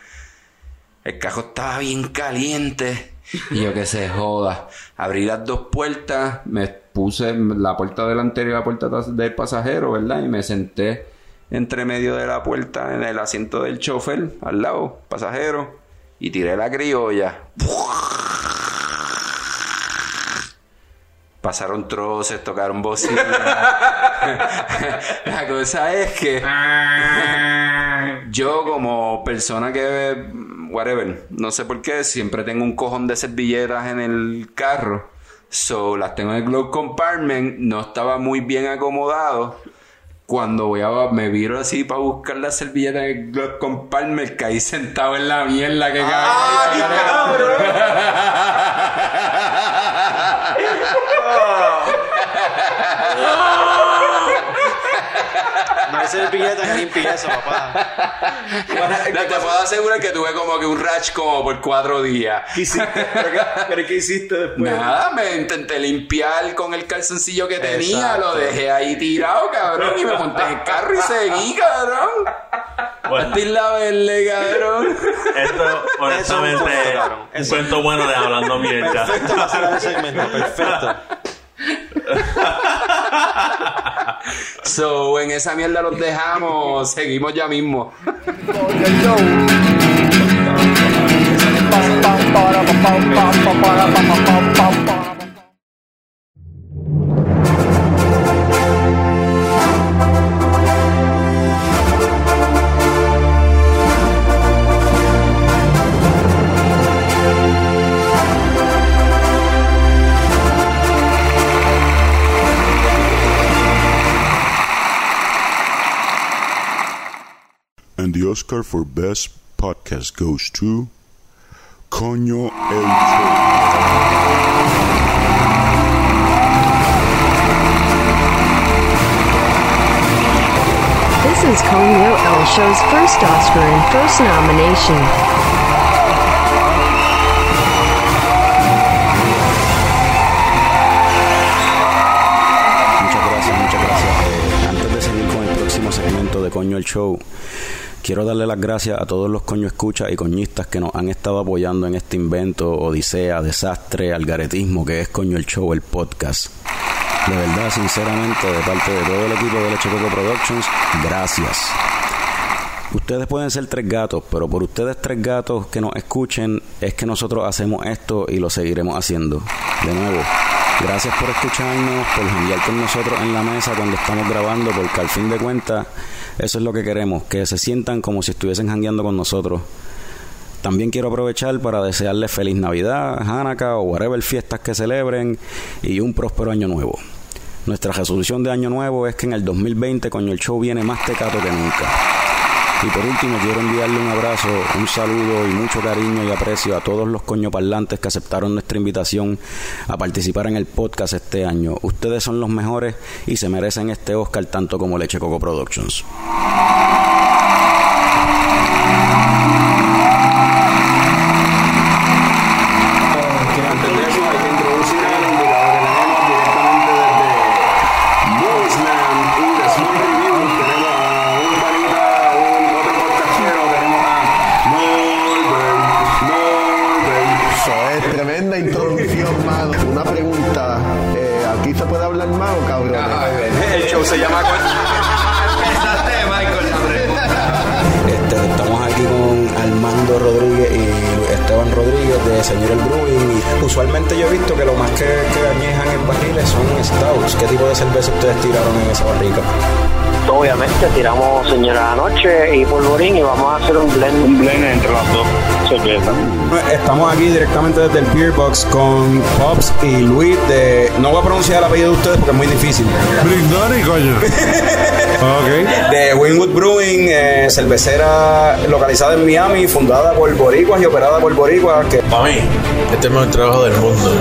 El cajo estaba bien caliente. Y yo que se joda. Abrí las dos puertas, me puse la puerta delantera y la puerta del pasajero, ¿verdad? Y me senté entre medio de la puerta en el asiento del chofer, al lado, pasajero, y tiré la criolla. Pasaron troces, tocaron bocina. la cosa es que yo como persona que whatever, no sé por qué, siempre tengo un cojón de servilletas en el carro. So, las tengo en el glove compartment, no estaba muy bien acomodado. Cuando voy a, me viro así para buscar la servilleta en el glove compartment, caí sentado en la mierda que No es el billete que limpia eso, papá. No, te puedo asegurar que tuve como que un rash como por cuatro días. ¿Qué hiciste? ¿Pero qué, pero qué hiciste después? Nada, me intenté limpiar con el calzoncillo que tenía, Exacto. lo dejé ahí tirado, cabrón, y me monté en el carro y seguí, cabrón. Bueno, la verde, cabrón. esto, honestamente, Eso es un cuento, bueno de hablando mierda. Perfecto para hacer ese segmento, perfecto. So, en esa mierda los dejamos, seguimos ya mismo. Oscar for Best Podcast goes to Coño El Show. This is Conyo El Show's first Oscar and first nomination. Muchas gracias, muchas gracias. Eh, antes de seguir con el próximo segmento de Coño el Show, quiero darle las gracias a todos los coño escuchas y coñistas que nos han estado apoyando en este invento, odisea, desastre, algaretismo que es Coño el Show, el podcast. De verdad, sinceramente, de parte de todo el equipo de Leche Coco Productions, gracias. Ustedes pueden ser tres gatos, pero por ustedes tres gatos que nos escuchen es que nosotros hacemos esto y lo seguiremos haciendo. De nuevo, gracias por escucharnos, por janguear con nosotros en la mesa cuando estamos grabando, porque al fin de cuentas eso es lo que queremos, que se sientan como si estuviesen jangueando con nosotros. También quiero aprovechar para desearles feliz Navidad, Hanukkah o whatever fiestas que celebren y un próspero año nuevo. Nuestra resolución de año nuevo es que en el 2020 coño el show viene más tecato que nunca. Y por último quiero enviarle un abrazo, un saludo y mucho cariño y aprecio a todos los coño parlantes que aceptaron nuestra invitación a participar en el podcast este año. Ustedes son los mejores y se merecen este Oscar tanto como Leche Coco Productions. ¿Qué tipo de cerveza ustedes tiraron en esa barrica? Obviamente tiramos Señora Anoche y Polvorín y vamos a hacer un blend. Un blend entre las dos cervezas. Estamos aquí directamente desde el Beer Box con Pops y Luis de... No voy a pronunciar el apellido de ustedes porque es muy difícil. Brindani, coño. ok. De Winwood Brewing, eh, cervecera localizada en Miami, fundada por boricuas y operada por boricuas. Que... Para mí, este es el mejor trabajo del mundo.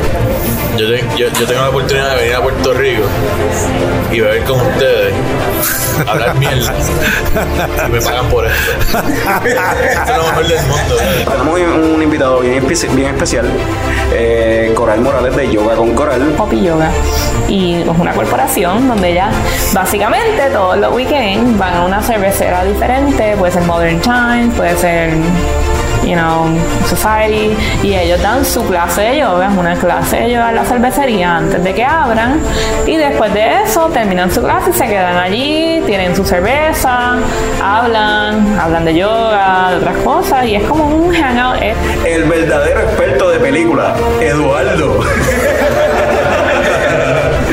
Yo, te- yo, yo tengo la oportunidad de venir a Puerto Rico y beber con ustedes, hablar mierda y me pagan por esto. Esto es lo mejor del mundo. Tenemos un, un invitado bien, espe- bien especial, eh, Coral Morales de Yoga con Coral. Poppy Yoga. Y es una corporación donde ya básicamente todos los weekends van a una cervecera diferente, puede ser Modern Times, puede ser you know, Society, y ellos dan su clase de yoga, una clase de yoga la cervecería antes de que abran, y después de eso terminan su clase y se quedan allí, tienen su cerveza, hablan, hablan de yoga, de otras cosas, y es como un hangout. El verdadero experto de película, Eduardo.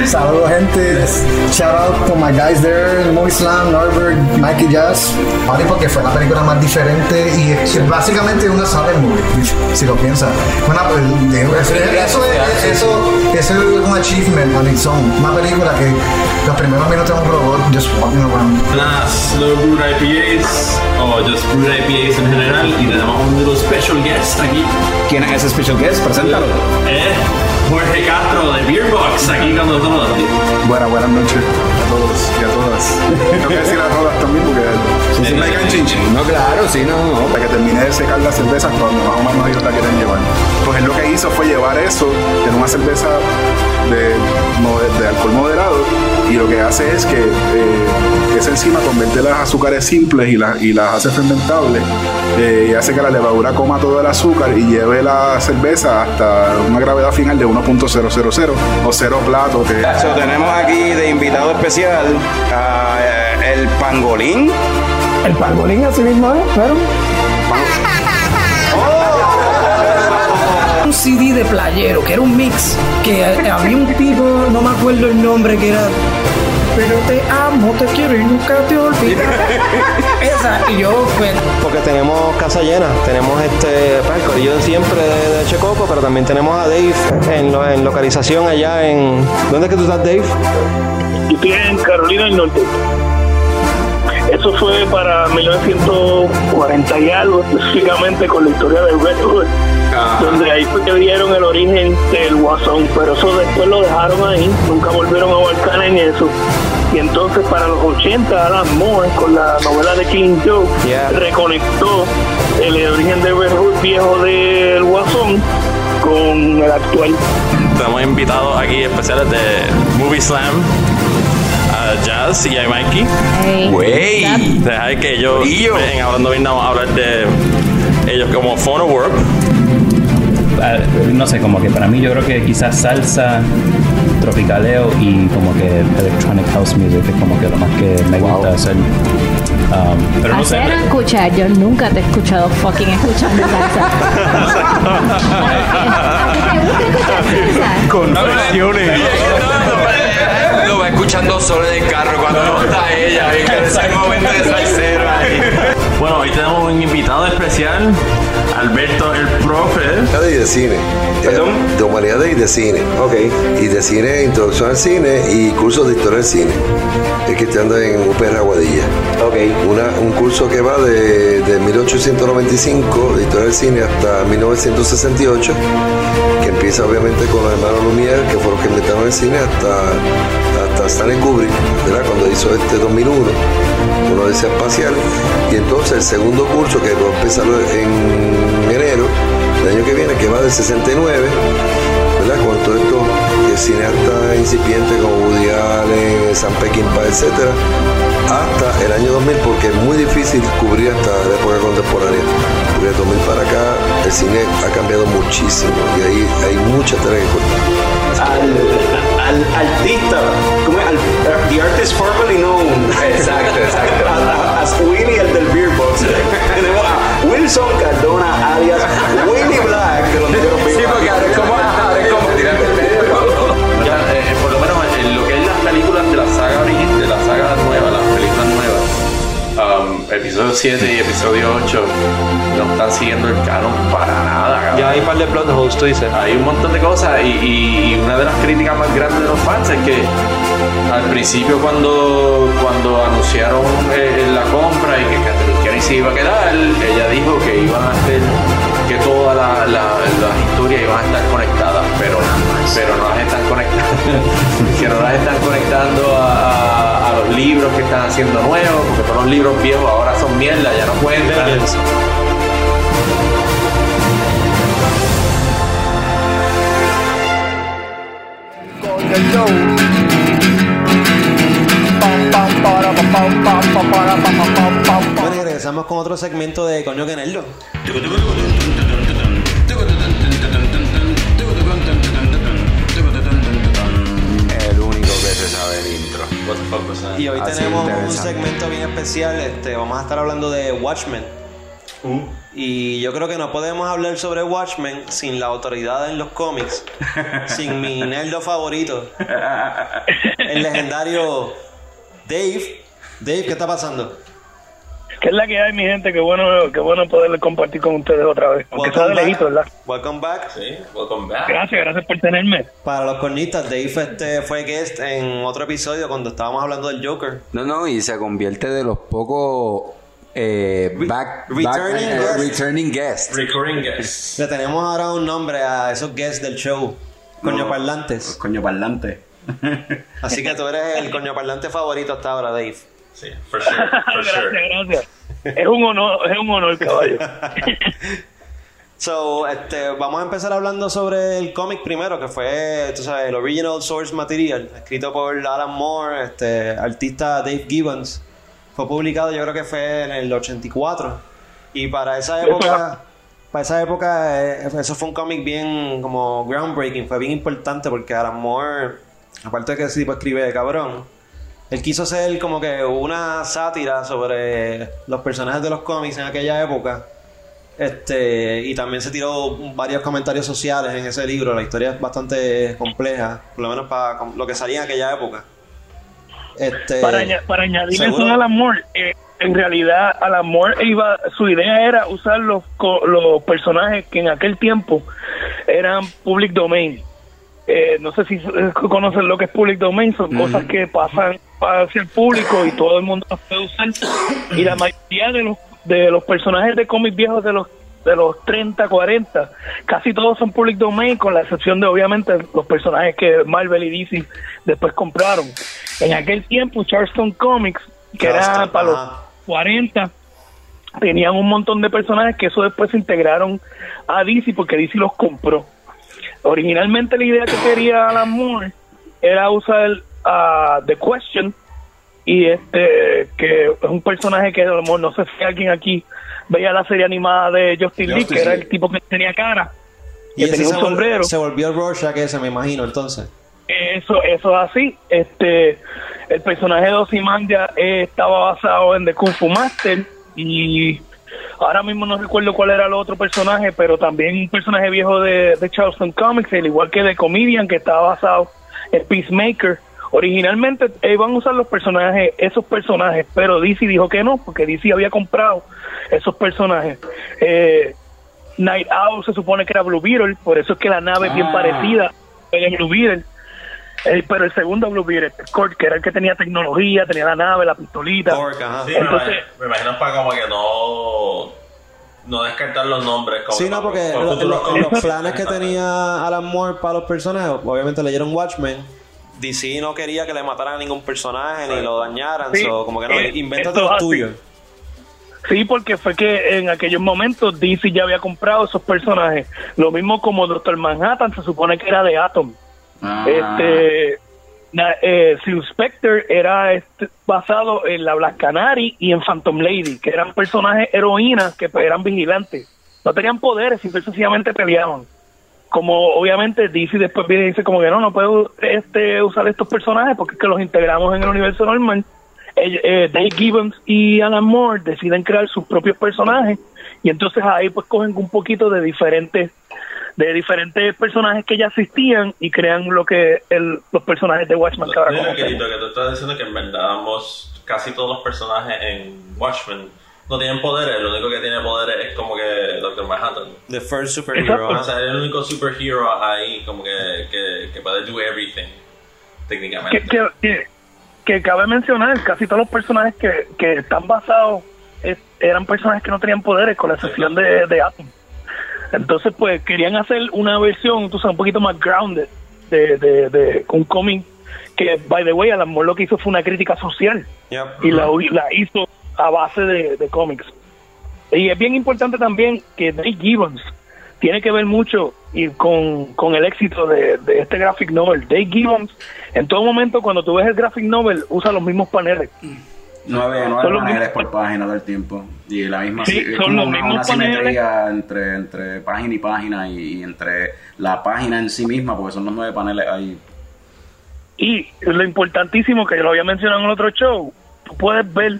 Saludos gente, shout out to my guys there, Moislam, Norbert, Mikey Jazz, Party porque fue la película más diferente y es básicamente una silent movie, si lo piensas. Una, de- eso, eso, es- eso, eso es un achievement on its own, una película que los primeros minutos es un robot just walking around. Las Slow Brewed IPAs o just Brewed IPAs en general y tenemos un little special guest aquí. ¿Quién es ese special guest? Preséntalo. Eh, Jorge Castro de Beer Box aquí con nosotros. Buenas, buenas noches a todos y a todas. Tengo que decir a todas también porque sí, me caen chinchín. No, claro, sí, no, no. Para que termine de secar la cerveza cuando más o menos ellos la quieren llevar. Pues él lo que hizo fue llevar eso en una cerveza de, alcohol moderado y lo que hace es que eh, esa enzima convierte las azúcares simples y, las- y las hace fermentables eh, y hace que la levadura coma todo el azúcar y lleve la cerveza hasta una gravedad final de 1.000 o cero plato que So, tenemos aquí de invitado especial a eh, el pangolín. El pangolín así mismo es, pero. Un CD de playero, que era un mix, que eh, había un tipo, no me acuerdo el nombre, que era. Pero te amo, te quiero y nunca te olvidaré. Esa, y yo, pues. Porque tenemos casa llena, tenemos este pues, el corillo de siempre de, de Checoco, pero también tenemos a Dave en, lo- en localización allá en. ¿Dónde es que tú estás, Dave? Yo estoy en Carolina del Norte. Eso fue para 1940 y algo, específicamente con la historia del Red Hood, donde ahí fue que vieron el origen del Guasón, pero eso después lo dejaron ahí, nunca volvieron a abarcar en eso. Y entonces para los 80, Alan Moore, con la novela de King Joe, reconectó el origen del viejo del Guasón con el actual. Tenemos invitados aquí especiales de Movie Slam, a Jazz y a Mikey. Wey. Deja que ellos ven, hablando bien, vamos a hablar de ellos como Phono Warp. Ah, no sé, como que para mí yo creo que quizás salsa, tropicaleo y como que electronic house music es como que lo más que me gusta hacer. Um, pero no sé, escuchar, yo nunca te he escuchado fucking escuchando salsa. Confesiones. Lo va escuchando solo en el carro cuando no está ella. Y que ese momento de salsero ahí. Bueno, hoy tenemos un invitado especial, Alberto el profe. Y de cine. Eh, De humanidades y de cine. Y de cine, introducción al cine y cursos de historia del cine. Es que estoy andando en UPR Aguadilla. Una, un curso que va de, de 1895, de historia del cine, hasta 1968, que empieza obviamente con los hermanos Lumière, que fueron los que inventaron el cine, hasta, hasta Stanley Kubrick, ¿verdad? cuando hizo este 2001, odisea espacial. Y entonces el segundo curso, que va a empezar en enero del año que viene, que va del 69, ¿verdad? Con cineastas incipientes como Woody Allen, Sam Peckinpah, etcétera, hasta el año 2000, porque es muy difícil cubrir hasta la época contemporánea. Porque de 2000 para acá el cine ha cambiado muchísimo y ahí hay mucha que cortar. Al, al artista, ¿cómo es? Al, the artist formerly known. Exacto, exacto. As, as Willy, el del Beer Box. Tenemos a Wilson Cardona, alias Willy Black, de los Sí, porque ahora es como, episodio 7 y episodio 8 no están siguiendo el canon para nada. cabrón. Ya hay un par de plot holes, tú dices. Hay un montón de cosas y, y- y una de las críticas más grandes de los fans es que al principio cuando, cuando anunciaron eh, la compra y que Catherine se iba a quedar, ella dijo que iban a hacer que todas la- la- las historias iban a estar conectadas, pero, pero no las están conectando, que no las están conectando a, a- a los libros que están haciendo nuevos, porque todos los libros viejos ahora son mierda, ya no cuentan. Bueno, y regresamos con otro segmento de Coño que Y hoy Así tenemos un segmento bien especial. Este, vamos a estar hablando de Watchmen. Y yo creo que no podemos hablar sobre Watchmen sin la autoridad en los cómics, sin mi nerdo favorito, el legendario Dave. Dave, ¿qué está pasando? ¿Qué es la que hay, mi gente? Qué bueno, qué bueno poder compartir con ustedes otra vez. Aunque sea de Welcome lejito, back. ¿verdad? Welcome back. Sí, welcome back. Gracias, gracias por tenerme. Para los cornistas, Dave este, fue guest en otro episodio cuando estábamos hablando del Joker. No, no, y se convierte de los pocos eh, back, returning back- eh, guest. returning guest. Recurring guest. Le tenemos ahora un nombre a esos guests del show. Coño parlantes. Coño parlante. Así que tú eres el coño parlante favorito hasta ahora, Dave. Sí, for sure, for gracias, sure. gracias. Es un honor, es un honor, caballo. So, este, vamos a empezar hablando sobre el cómic primero, que fue, tú sabes, el original source material, escrito por Alan Moore, este, artista Dave Gibbons. Fue publicado, yo creo que fue en el 84. Y para esa época, para esa época, eh, eso fue un cómic bien como groundbreaking, fue bien importante porque Alan Moore, aparte de que ese tipo escribe de cabrón, él quiso hacer como que una sátira sobre los personajes de los cómics en aquella época. Este, y también se tiró varios comentarios sociales en ese libro. La historia es bastante compleja, por lo menos para lo que salía en aquella época. Este, para, aña- para añadir ¿seguro? eso al amor, eh, en realidad al amor iba, su idea era usar los, co- los personajes que en aquel tiempo eran public domain. Eh, no sé si eh, conocen lo que es public domain, son cosas que pasan hacia el público y todo el mundo las puede usar. Y la mayoría de los de los personajes de cómics viejos de los de los 30, 40, casi todos son public domain, con la excepción de obviamente los personajes que Marvel y DC después compraron. En aquel tiempo, Charleston Comics, que era para los ajá. 40, tenían un montón de personajes que eso después se integraron a DC porque DC los compró. Originalmente la idea que quería Alan Moore era usar a The Question y este que es un personaje que a lo mejor no sé si alguien aquí veía la serie animada de Justin Lee, que era el tipo que tenía cara, y que tenía se, un vol- sombrero. se volvió Rorschach ese, me imagino, entonces. Eso, eso es así. Este, el personaje de Ozymandias eh, estaba basado en The Kung Fu Master y ahora mismo no recuerdo cuál era el otro personaje, pero también un personaje viejo de, de Charleston Comics, al igual que de Comedian, que estaba basado en Peacemaker. Originalmente eh, iban a usar los personajes, esos personajes, pero DC dijo que no, porque DC había comprado esos personajes. Eh, Night Owl se supone que era Blue Beetle, por eso es que la nave es bien Ah. parecida de Blue Beetle. Eh, pero el segundo Blue Beetle, Kurt, que era el que tenía tecnología, tenía la nave, la pistolita. Sí, me, Entonces, imagino, me imagino para como que no no descartar los nombres como Sí, no, porque cómics. los planes que tenía Alan Moore para los personajes, obviamente leyeron Watchmen. DC no quería que le mataran a ningún personaje ni lo dañaran, Sí, so, como que no, eh, invéntate los tuyos. Sí, porque fue que en aquellos momentos DC ya había comprado esos personajes. Lo mismo como Doctor Manhattan, se supone que era de Atom. Ah. Este, na- eh, Silver Spectre era este, basado en la Black Canary y en Phantom Lady, que eran personajes heroínas que pues, eran vigilantes. No tenían poderes, simple y sencillamente peleaban. Como obviamente DC después viene y dice como que no, no puedo este, usar estos personajes porque es que los integramos en el universo normal. Eh, eh, Dave Gibbons y Alan Moore deciden crear sus propios personajes y entonces ahí pues cogen un poquito de diferentes de diferentes personajes que ya existían y crean lo que el, los personajes de Watchmen que ahora que tú estás diciendo que en verdad casi todos los personajes en Watchmen no tienen poderes, lo único que tiene poderes es como que Doctor Manhattan. The first superhero. O sea, es el único superhero ahí como que, que, que puede do everything, técnicamente. que, que, que, cabe mencionar, casi todos los personajes que, que están basados es- eran personajes que no tenían poderes, con la excepción de, de Atom. Entonces, pues querían hacer una versión, tú sabes, un poquito más grounded de, de, de un cómic que, by the way, Alan Moore lo que hizo fue una crítica social y la, la hizo a base de, de cómics. Y es bien importante también que Dave Gibbons tiene que ver mucho y con, con el éxito de, de este graphic novel. Dave Gibbons, en todo momento, cuando tú ves el graphic novel, usa los mismos paneles. Nueve, Son nueve paneles por página del tiempo. Y la misma Sí, es son como una, una simetría entre, entre página y página y, y entre la página en sí misma, porque son los nueve paneles ahí. Y lo importantísimo que yo lo había mencionado en el otro show, tú puedes ver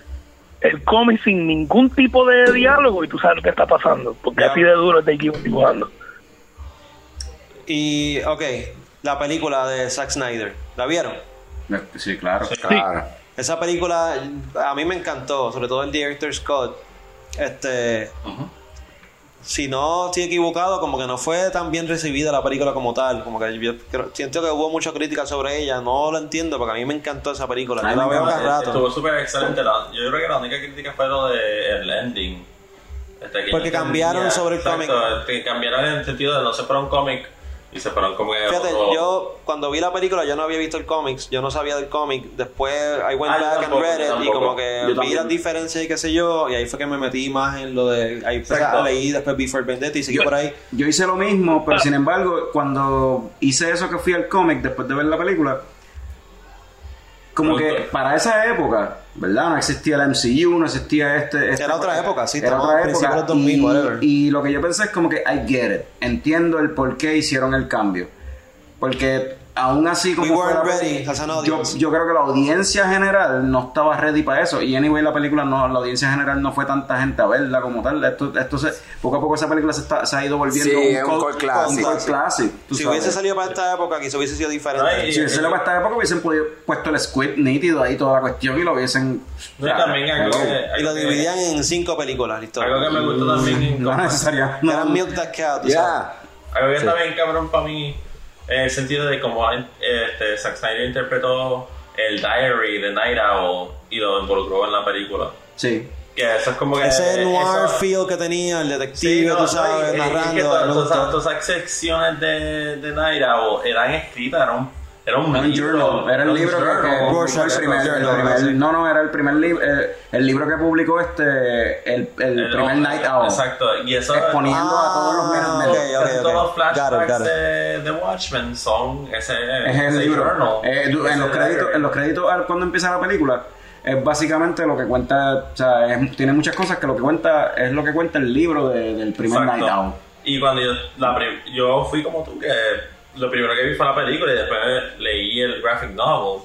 el cómic sin ningún tipo de diálogo y tú sabes lo que está pasando, porque así de duro es Gibbons dibujando. Y, ok, la película de Zack Snyder, ¿la vieron? Sí, claro. Claro. Esa película a mí me encantó, sobre todo el director Scott. Este, si no estoy equivocado, como que no fue tan bien recibida la película como tal. Como que yo creo- siento que hubo mucha crítica sobre ella. No lo entiendo porque a mí me encantó esa película. Yo la veo cada rato. Estuvo súper excelente. La- yo creo que la única crítica fue lo del ending. Este, que Porque cambiaron entendía- sobre el exacto, Que cambiaron en el sentido de no se fueron cómic y se fueron como que. Fíjate, otro- yo cuando vi la película yo no había visto el cómics, yo no sabía del cómic. Después I went Ah, back tampoco, and read it y como que Yo vi las diferencias y qué sé yo, y ahí fue que me metí más en lo de ahí empecé Exacto. a leer después Before Vendetta y seguí por ahí. Yo hice lo mismo, pero sin embargo, cuando hice eso que fui al cómic después de ver la película, como que para esa época, ¿verdad? No existía el MCU, no existía este... este- Era otra época, sí, era otra época. de los 2000, y, whatever. y lo que yo pensé es como que I get it, entiendo el por qué hicieron el cambio. Porque aún así como We ready as an yo, creo que la audiencia general no estaba ready para eso y anyway la película no la audiencia general no fue tanta gente a verla como tal esto, esto se, poco a poco esa película se, está- se ha ido volviendo Sí, un cult- classic. un cult classic, Si sabes. hubiese salido para esta época, quizá hubiese sido diferente. si hubiese salido para esta época hubiesen podido, puesto el script nítido ahí toda la cuestión y lo hubiesen No, y también algo Y lo dividían en cinco películas, listo. Algo que me gustó también. no necesariamente Eran Milk That. Algo que Sí. está bien cabrón para mí en el sentido de cómo este, Zack Snyder interpretó el diary de Night Owl y lo involucró en la película. sí Que eso es como que. Ese noir eso- feel que tenía el detective, Sí, no, tú no, sabes, y- y narrando. que todas- esas secciones de, de Night Owl eran escritas, era un, era un, un libro, journal, era el libro que, que publicó el primer, el primer- no, no, era el primer libro, eh, el libro que publicó este, el, el El- primer Night Owl. Exacto, y eso Exponiendo a todos los miembros del- ok, ok, casi ok. todos los Got it, flashbacks got it. de, de Watchmen son ese, es el ese libro. journal, Eh, en, ese los créditos, en los créditos al- cuando empieza la película es básicamente lo que cuenta, o sea, es- tiene muchas cosas que lo que cuenta es lo que cuenta el libro de- del primer Exacto. Night Owl. Y cuando yo, la yo fui como tú, que lo primero que vi fue la película y después leí el graphic novel.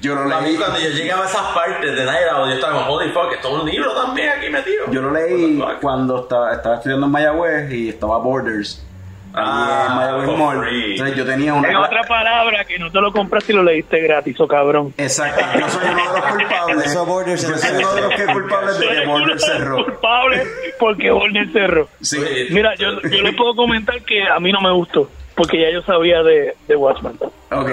Yo lo A mí leí, cuando yo llegaba a esas partes de Night Owl, yo estaba como, holy fuck, esto es un libro también aquí metido. yo lo leí cuando estaba, estaba estudiando en Mayagüez y estaba Borders. Ah. Entonces yo tenía una En otra palabra, que no te lo compraste y lo leíste gratis, o cabrón. Exacto, yo soy uno de los culpables. Eso Borders yo soy uno de los que culpables de que Borders cerró. culpable porque Warner cerró. Sí. Mira, yo, yo le puedo comentar que a mí no me gustó, porque ya yo sabía de, de Watchmen. Ok. Ok.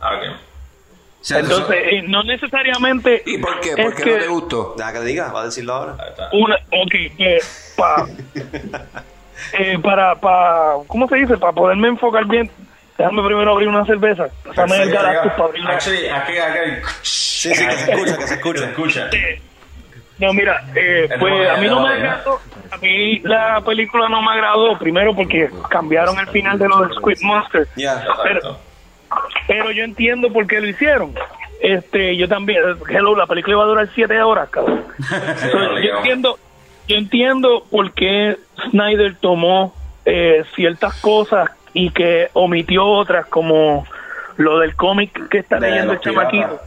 O sea, eso- Entonces, eh, no necesariamente. ¿Y por qué? ¿Por qué que no te gustó? Deja que diga, va a decirlo ahora. Una, ok, que pa, eh, para, para, ¿cómo se dice? Para poderme enfocar bien, déjame primero abrir una cerveza. Dame el Galactus para abrir una- Actually, aquí, aquí. Sí, sí, que se escucha, que se escucha. escucha. No, mira, eh, Es pues a mí no me agradó. A mí la película no me agradó, primero porque cambiaron el final de lo del Squid Monster. Ya. Pero, pero yo entiendo por qué lo hicieron. Este, yo también, hello, la película iba a durar siete horas, cabrón. Entonces, yo entiendo, yo entiendo por qué Snyder tomó eh, ciertas cosas y que omitió otras, como lo del cómic que está leyendo el los chamaquito.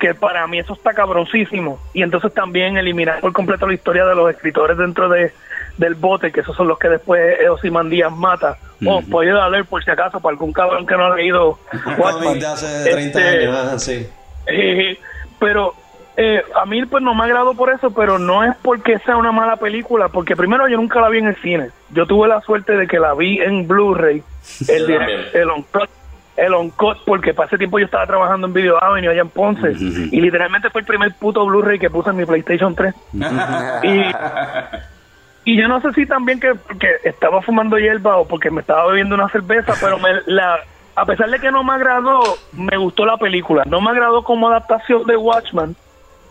Que para mí eso está cabroncísimo. Y entonces también eliminar por completo la historia de los escritores dentro de del bote, que esos son los que después Ozymandias mata. O puede darle por si acaso para algún cabrón que no ha leído de hace 30 Este, años, ah, sí. eh, pero eh, a mí pues no me agradó por eso, pero no es porque sea una mala película, porque primero yo nunca la vi en el cine. Yo tuve la suerte de que la vi en Blu-ray, el, también. el on-cut, el on-cut, porque para ese tiempo yo estaba trabajando en Video Avenue allá en Ponce, y literalmente fue el primer puto Blu-ray que puse en mi PlayStation 3. y, y yo no sé si también que porque estaba fumando hierba o porque me estaba bebiendo una cerveza, pero me, la, a pesar de que no me agradó, me gustó la película. No me agradó como adaptación de Watchman,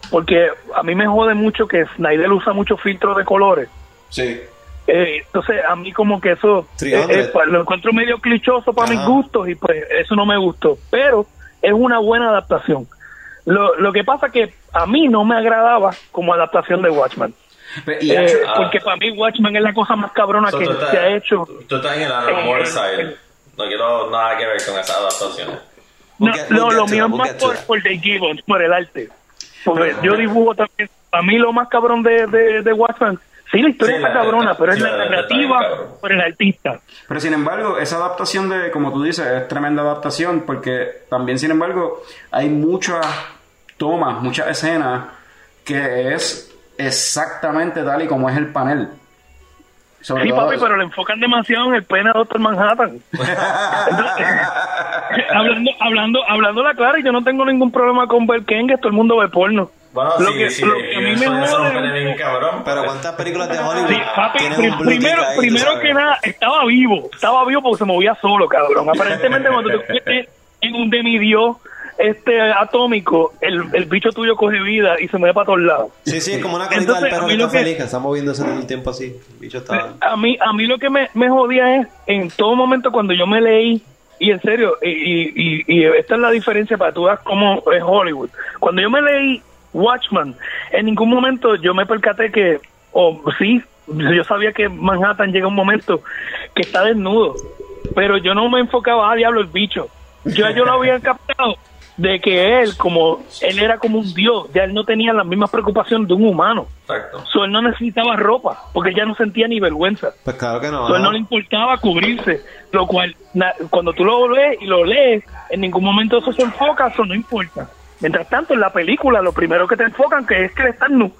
porque a mí me jode mucho que Snyder usa mucho filtros de colores. Sí. Eh, entonces a mí como que eso eh, 300. eh, pues, lo encuentro medio clichoso para mis gustos y pues eso no me gustó. Pero es una buena adaptación. Lo, lo que pasa que a mí no me agradaba como adaptación de Watchman. y Eh, hecho- porque para mí Watchman es la cosa más cabrona So, que se ha hecho. Tú estás en el amor side. No quiero nada que ver con esas adaptaciones. No, no, lo mío es más por, por Dave Gibbons, por el arte. Porque yo dibujo también. Para mí lo más cabrón de, de, de Watchman, sí, la historia Sí, está la- cabrona, la- pero es la narrativa por el artista. Pero sin embargo, esa adaptación de, como tú dices, es tremenda adaptación porque también, sin embargo, hay muchas tomas, muchas escenas que es exactamente tal y como es el panel. Sobre Sí, todo- papi, pero le enfocan demasiado en el pene a Doctor Manhattan. Entonces, hablando, hablando, hablando la clara, yo no tengo ningún problema con ver Kenga, todo el mundo ve porno. Bueno, lo sí, que, sí, lo que a mí me jode- cabrón. Pero ¿cuántas películas de Hollywood Sí, papi, primero, ahí, primero que nada, estaba vivo. Estaba vivo porque se movía solo, cabrón. Aparentemente, cuando te metes en un demidio este atómico, el, el bicho tuyo coge vida y se mueve para todos lados. Sí, sí, es como una carita del perro que está que- feliz, que está moviéndose todo el tiempo así. El bicho está... a mí a mí lo que me, me jodía es en todo momento cuando yo me leí y en serio y, y, y- y esta es la diferencia para tú veas cómo es Hollywood cuando yo me leí Watchman en ningún momento yo me percaté que o sí yo sabía que Manhattan llega un momento que está desnudo pero yo no me enfocaba a diablo el bicho yo yo lo había captado de que él como él era como un dios ya él no tenía las mismas preocupaciones de un humano Exacto. So, él no necesitaba ropa, porque ya no sentía ni vergüenza. Pues claro que no. So, él no le importaba cubrirse, lo cual, na- cuando tú lo lees y lo lees, en ningún momento eso se enfoca, eso no importa. Mientras tanto, en la película, lo primero que te enfocan que es que él está nu.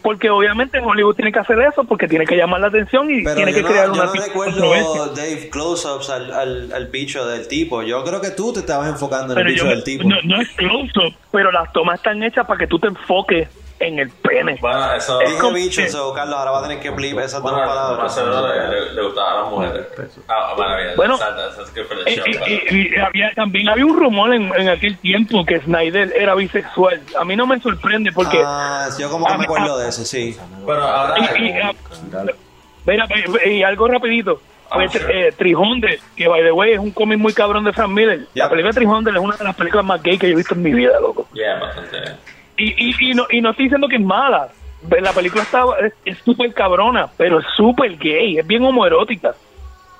Porque obviamente Hollywood tiene que hacer eso, porque tiene que llamar la atención y Pero tiene que no, crear yo una no recuerdo. Dave, close-ups al, al, al bicho del tipo. Yo creo que tú te estabas enfocando en Pero el bicho yo- del tipo. no, no es close-up, pero las tomas están hechas para que tú te enfoques en el pene. Bueno, eso. Dije bicho, so, Carlos, ahora va a tener que blip esas dos Bueno, palabras. a Marcelo le, le, le gustaban las mujeres. Ah, bueno, bien. Eso es Y, había, también había un rumor en, en aquel tiempo que Snyder era bisexual. A mí no me sorprende porque... Ah, yo como que me acuerdo de eso, sí. Pero ahora. y, y- ah, mira, y- algo rapidito. Pues, eh, 300, que by the way es un cómic muy cabrón de Frank Miller. La película 300 es una de las películas más gay que yo he visto en mi vida, loco. Yeah, bastante. Y, y, y, no, y no estoy diciendo que es mala. La película está es- súper cabrona, pero es súper gay, es bien homoerótica.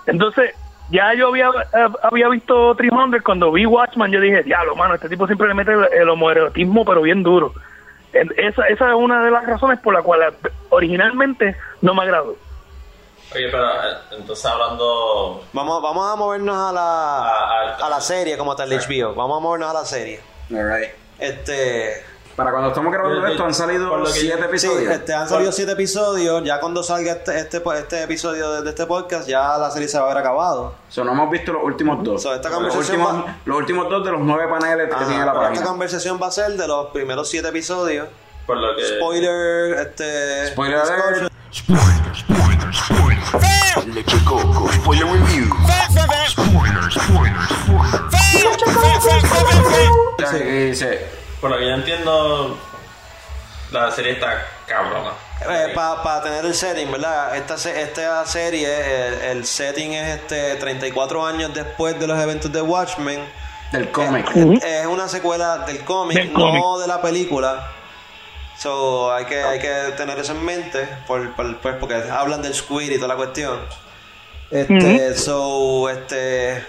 Entonces, ya yo había eh, había visto 300 cuando vi Watchman, yo dije, diablo, mano, este tipo siempre le mete el, el homoerotismo, pero bien duro. Esa, esa es una de las razones por la cual originalmente no me agradó. Oye, pero eh, entonces hablando. Vamos, vamos a movernos a la, a la serie como tal de HBO. Vamos a movernos a la serie. Alright. Este. Para cuando estamos grabando esto han salido siete episodios. Sí, este, han salido siete episodios. Ya cuando salga este, este, este episodio de, de este podcast, ya la serie se va a haber acabado. So, no hemos visto los últimos dos. So, esta los, últimos, va- los últimos dos de los nueve paneles que tiene la página. esta conversación va a ser de los primeros siete episodios. Por lo que. Spoiler, este. Spoiler alert. Leche Coco, spoiler review. Spoiler, spoiler, Sí, dice, Por lo que yo entiendo. La serie está cabrona. Para Eh, tener el setting, ¿verdad? Esta, esta serie, el, el setting es este 34 años después de los eventos de Watchmen. Del cómic. Es, es una secuela del cómic, no de la película. So, hay que, hay que tener eso en mente, por, por- pues, porque hablan del squid y toda la cuestión. Este, so, este,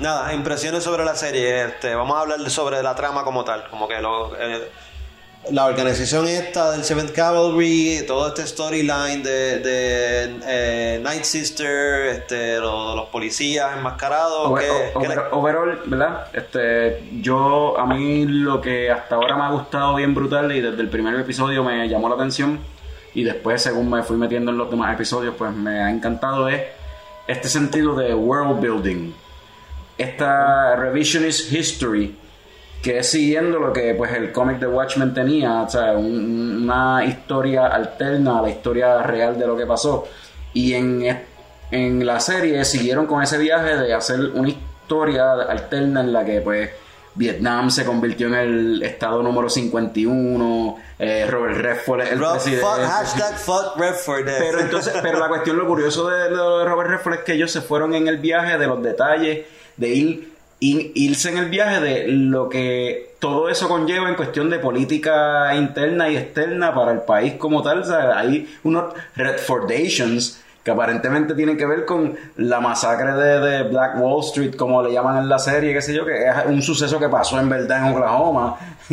nada, impresiones sobre la serie. Este, vamos a hablar sobre la trama como tal, como que lo, eh, la organización esta del Seventh Cavalry, todo este storyline de, de eh, Night Sister, este, lo- los, policías enmascarados. Over- ¿qué- o- qué over- overall, ¿verdad? Este, yo, a mí lo que hasta ahora me ha gustado bien brutal y desde el primer episodio me llamó la atención y después según me fui metiendo en los demás episodios pues me ha encantado es este sentido de world building. Esta revisionist history que es siguiendo lo que pues el cómic de Watchmen tenía, o sea, un- una historia alterna a la historia real de lo que pasó. Y en, en la serie siguieron con ese viaje de hacer una historia alterna en la que pues Vietnam se convirtió en el estado número 51, eh, Robert Redford es el Rob- presidente. fuck- hashtag fuck Redford. Pero entonces, pero la cuestión, lo curioso de, de Robert Redford es que ellos se fueron en el viaje de los detalles, de ir, ir- irse en el viaje de lo que todo eso conlleva en cuestión de política interna y externa para el país como tal. O sea, hay unos Redfordations que aparentemente tienen que ver con la masacre de, de Black Wall Street, como le llaman en la serie, qué sé yo, que es un suceso que pasó en verdad en Oklahoma.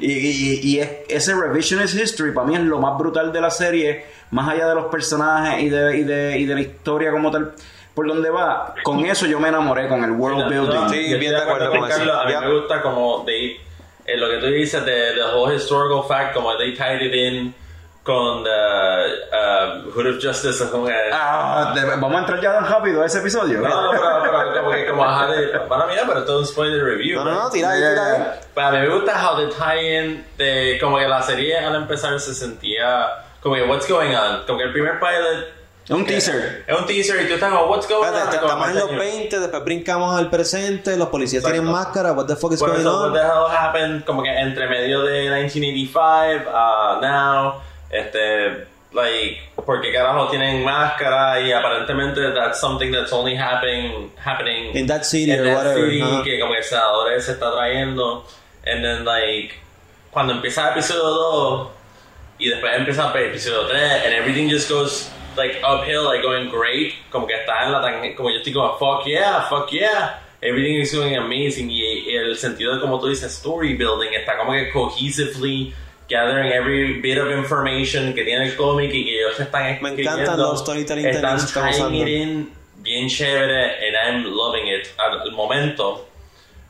Y, y- y es- ese revisionist history para mí es lo más brutal de la serie, más allá de los personajes y de, y de, y de la historia como tal, por donde va. Con eso yo me enamoré, con el world building. Yo estoy de acuerdo con Carlos. A mí me gusta como they, eh, lo que tú dices de the whole historical fact, como they tied it in con the uh, Hood of Justice. Como que, Ah, de- vamos a entrar ya tan rápido a ese episodio. no, no, pero, pero como que como ajá, de, para mí, pero es un spoiler review. No, no, no, tira ahí, tira ahí. Pero a mí me gusta how the tie-in de como que la serie al empezar se sentía como que what's going on, como que el primer pilot Es un teaser. es un teaser y tú estás como what's going on. estamos en los Como, 20, después brincamos al presente, los policías Exacto. tienen máscara, what the fuck is Por going eso, on? what the hell happened, como que entre medio de 1985 a now, este, like, porque carajo tienen máscara y aparentemente that's something that's only happening, happening In that city in or that whatever, city, ajá. que como que el se está trayendo, and then like, cuando empieza el episodio 2 y después empieza el episodio 3 and everything just goes like uphill, like going great, como que está en la tangente, como yo estoy como fuck yeah, fuck yeah. Everything is going amazing y, y el sentido de como tú dices story building está como que cohesively gathering every bit of information que tiene el cómic y que ellos están escribiendo. encantan los storytelling están tying it in bien chévere and I'm loving it al, momento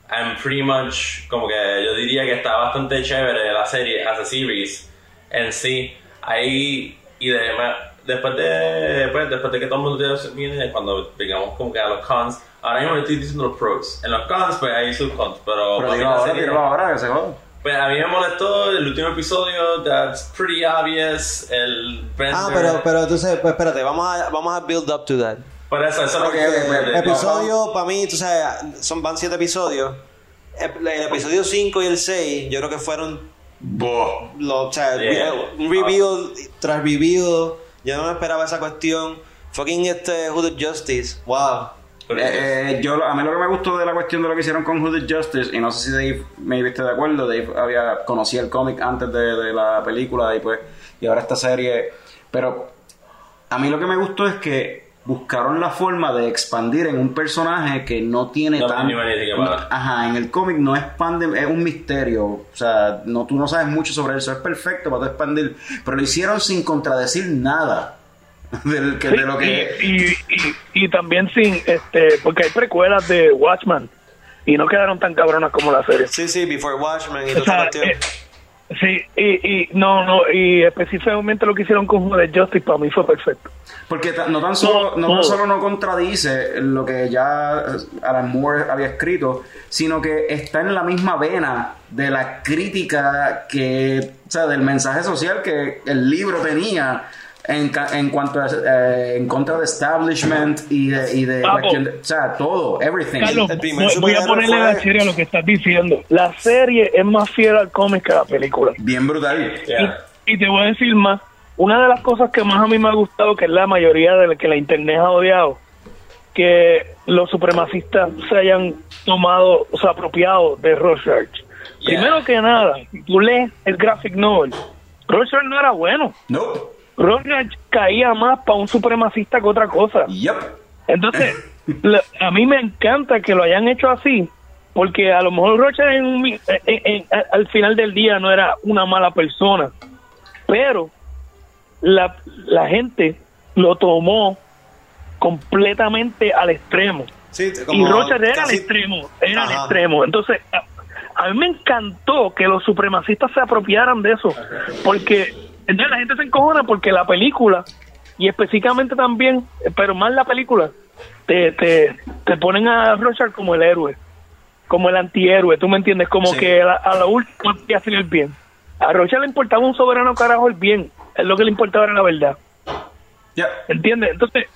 I'm pretty much como que yo diría que está bastante chévere la serie as a series en sí ahí y además después de pues, después de que todo el mundo viene cuando digamos como que a los cons ahora mismo estoy diciendo los pros en los cons pues hay sus cons pero, Pero la ahora, serie- ahora, que se joda. pues a mí me molestó el último episodio that's pretty obvious el Ah, pero, pero entonces, pues espérate, vamos a, vamos a build up to that. por eso eso es lo que Episodio, para mí, tú sabes, son, van siete episodios. El, el episodio 5 y el 6, yo creo que fueron. Lo, o sea, Yeah. un reveal tras reveal. Yo no me esperaba esa cuestión. Fucking este Hood of Justice. Wow. Eh, eh, yo, a mí lo que me gustó de la cuestión de lo que hicieron con Hooded Justice, y no sé si Dave me viste de acuerdo, Dave había conocía el cómic antes de, de la película y pues y ahora esta serie, pero a mí lo que me gustó es que buscaron la forma de expandir en un personaje que no tiene No tan ajá, en el cómic no expande, es un misterio, o sea, no tú no sabes mucho sobre eso, es perfecto para tú expandir, pero lo hicieron sin contradecir nada del que, de lo que y, y, y, y también sin, este, porque hay precuelas de Watchman y no quedaron tan cabronas como la serie. Sí, sí, Before Watchmen y O sea, eh, sí, y, y no, no, y específicamente lo que hicieron con of Justice para mí fue perfecto. Porque no tan solo no, tan todo. solo no contradice lo que ya Alan Moore había escrito, sino que está en la misma vena de la crítica que, o sea, del mensaje social que el libro tenía en, ca- en cuanto a, eh, en contra de establishment y de, y de o sea, todo, everything. Carlos, voy, voy a ponerle la serie a lo que estás diciendo. La serie es más fiel al cómic que a la película. Bien brutal. Y, y te voy a decir más. Una de las cosas que más a mí me ha gustado, que es la mayoría de la que la internet ha odiado, que los supremacistas se hayan tomado, o sea, apropiado de Rorschach. Primero que nada, si tú lees el graphic novel, Rorschach no era bueno. No. Rorschach caía más para un supremacista que otra cosa. Entonces, la- a mí me encanta que lo hayan hecho así, Porque a lo mejor Rocha en un en- al final del día no era una mala persona, pero la, la gente lo tomó completamente al extremo. y como Rocha era casi- al extremo, era al Ajá. extremo. Entonces, a, a mí me encantó que los supremacistas se apropiaran de eso, porque entonces la gente se encojona porque la película, y específicamente también, pero más la película, te, te, te ponen a Rocha como el héroe, como el antihéroe, ¿tú me entiendes? Como Sí. que a la, a la última quería hacer el bien. A Rocha le importaba un soberano carajo el bien, es lo que le importaba era la verdad. ¿Entiendes? Entonces,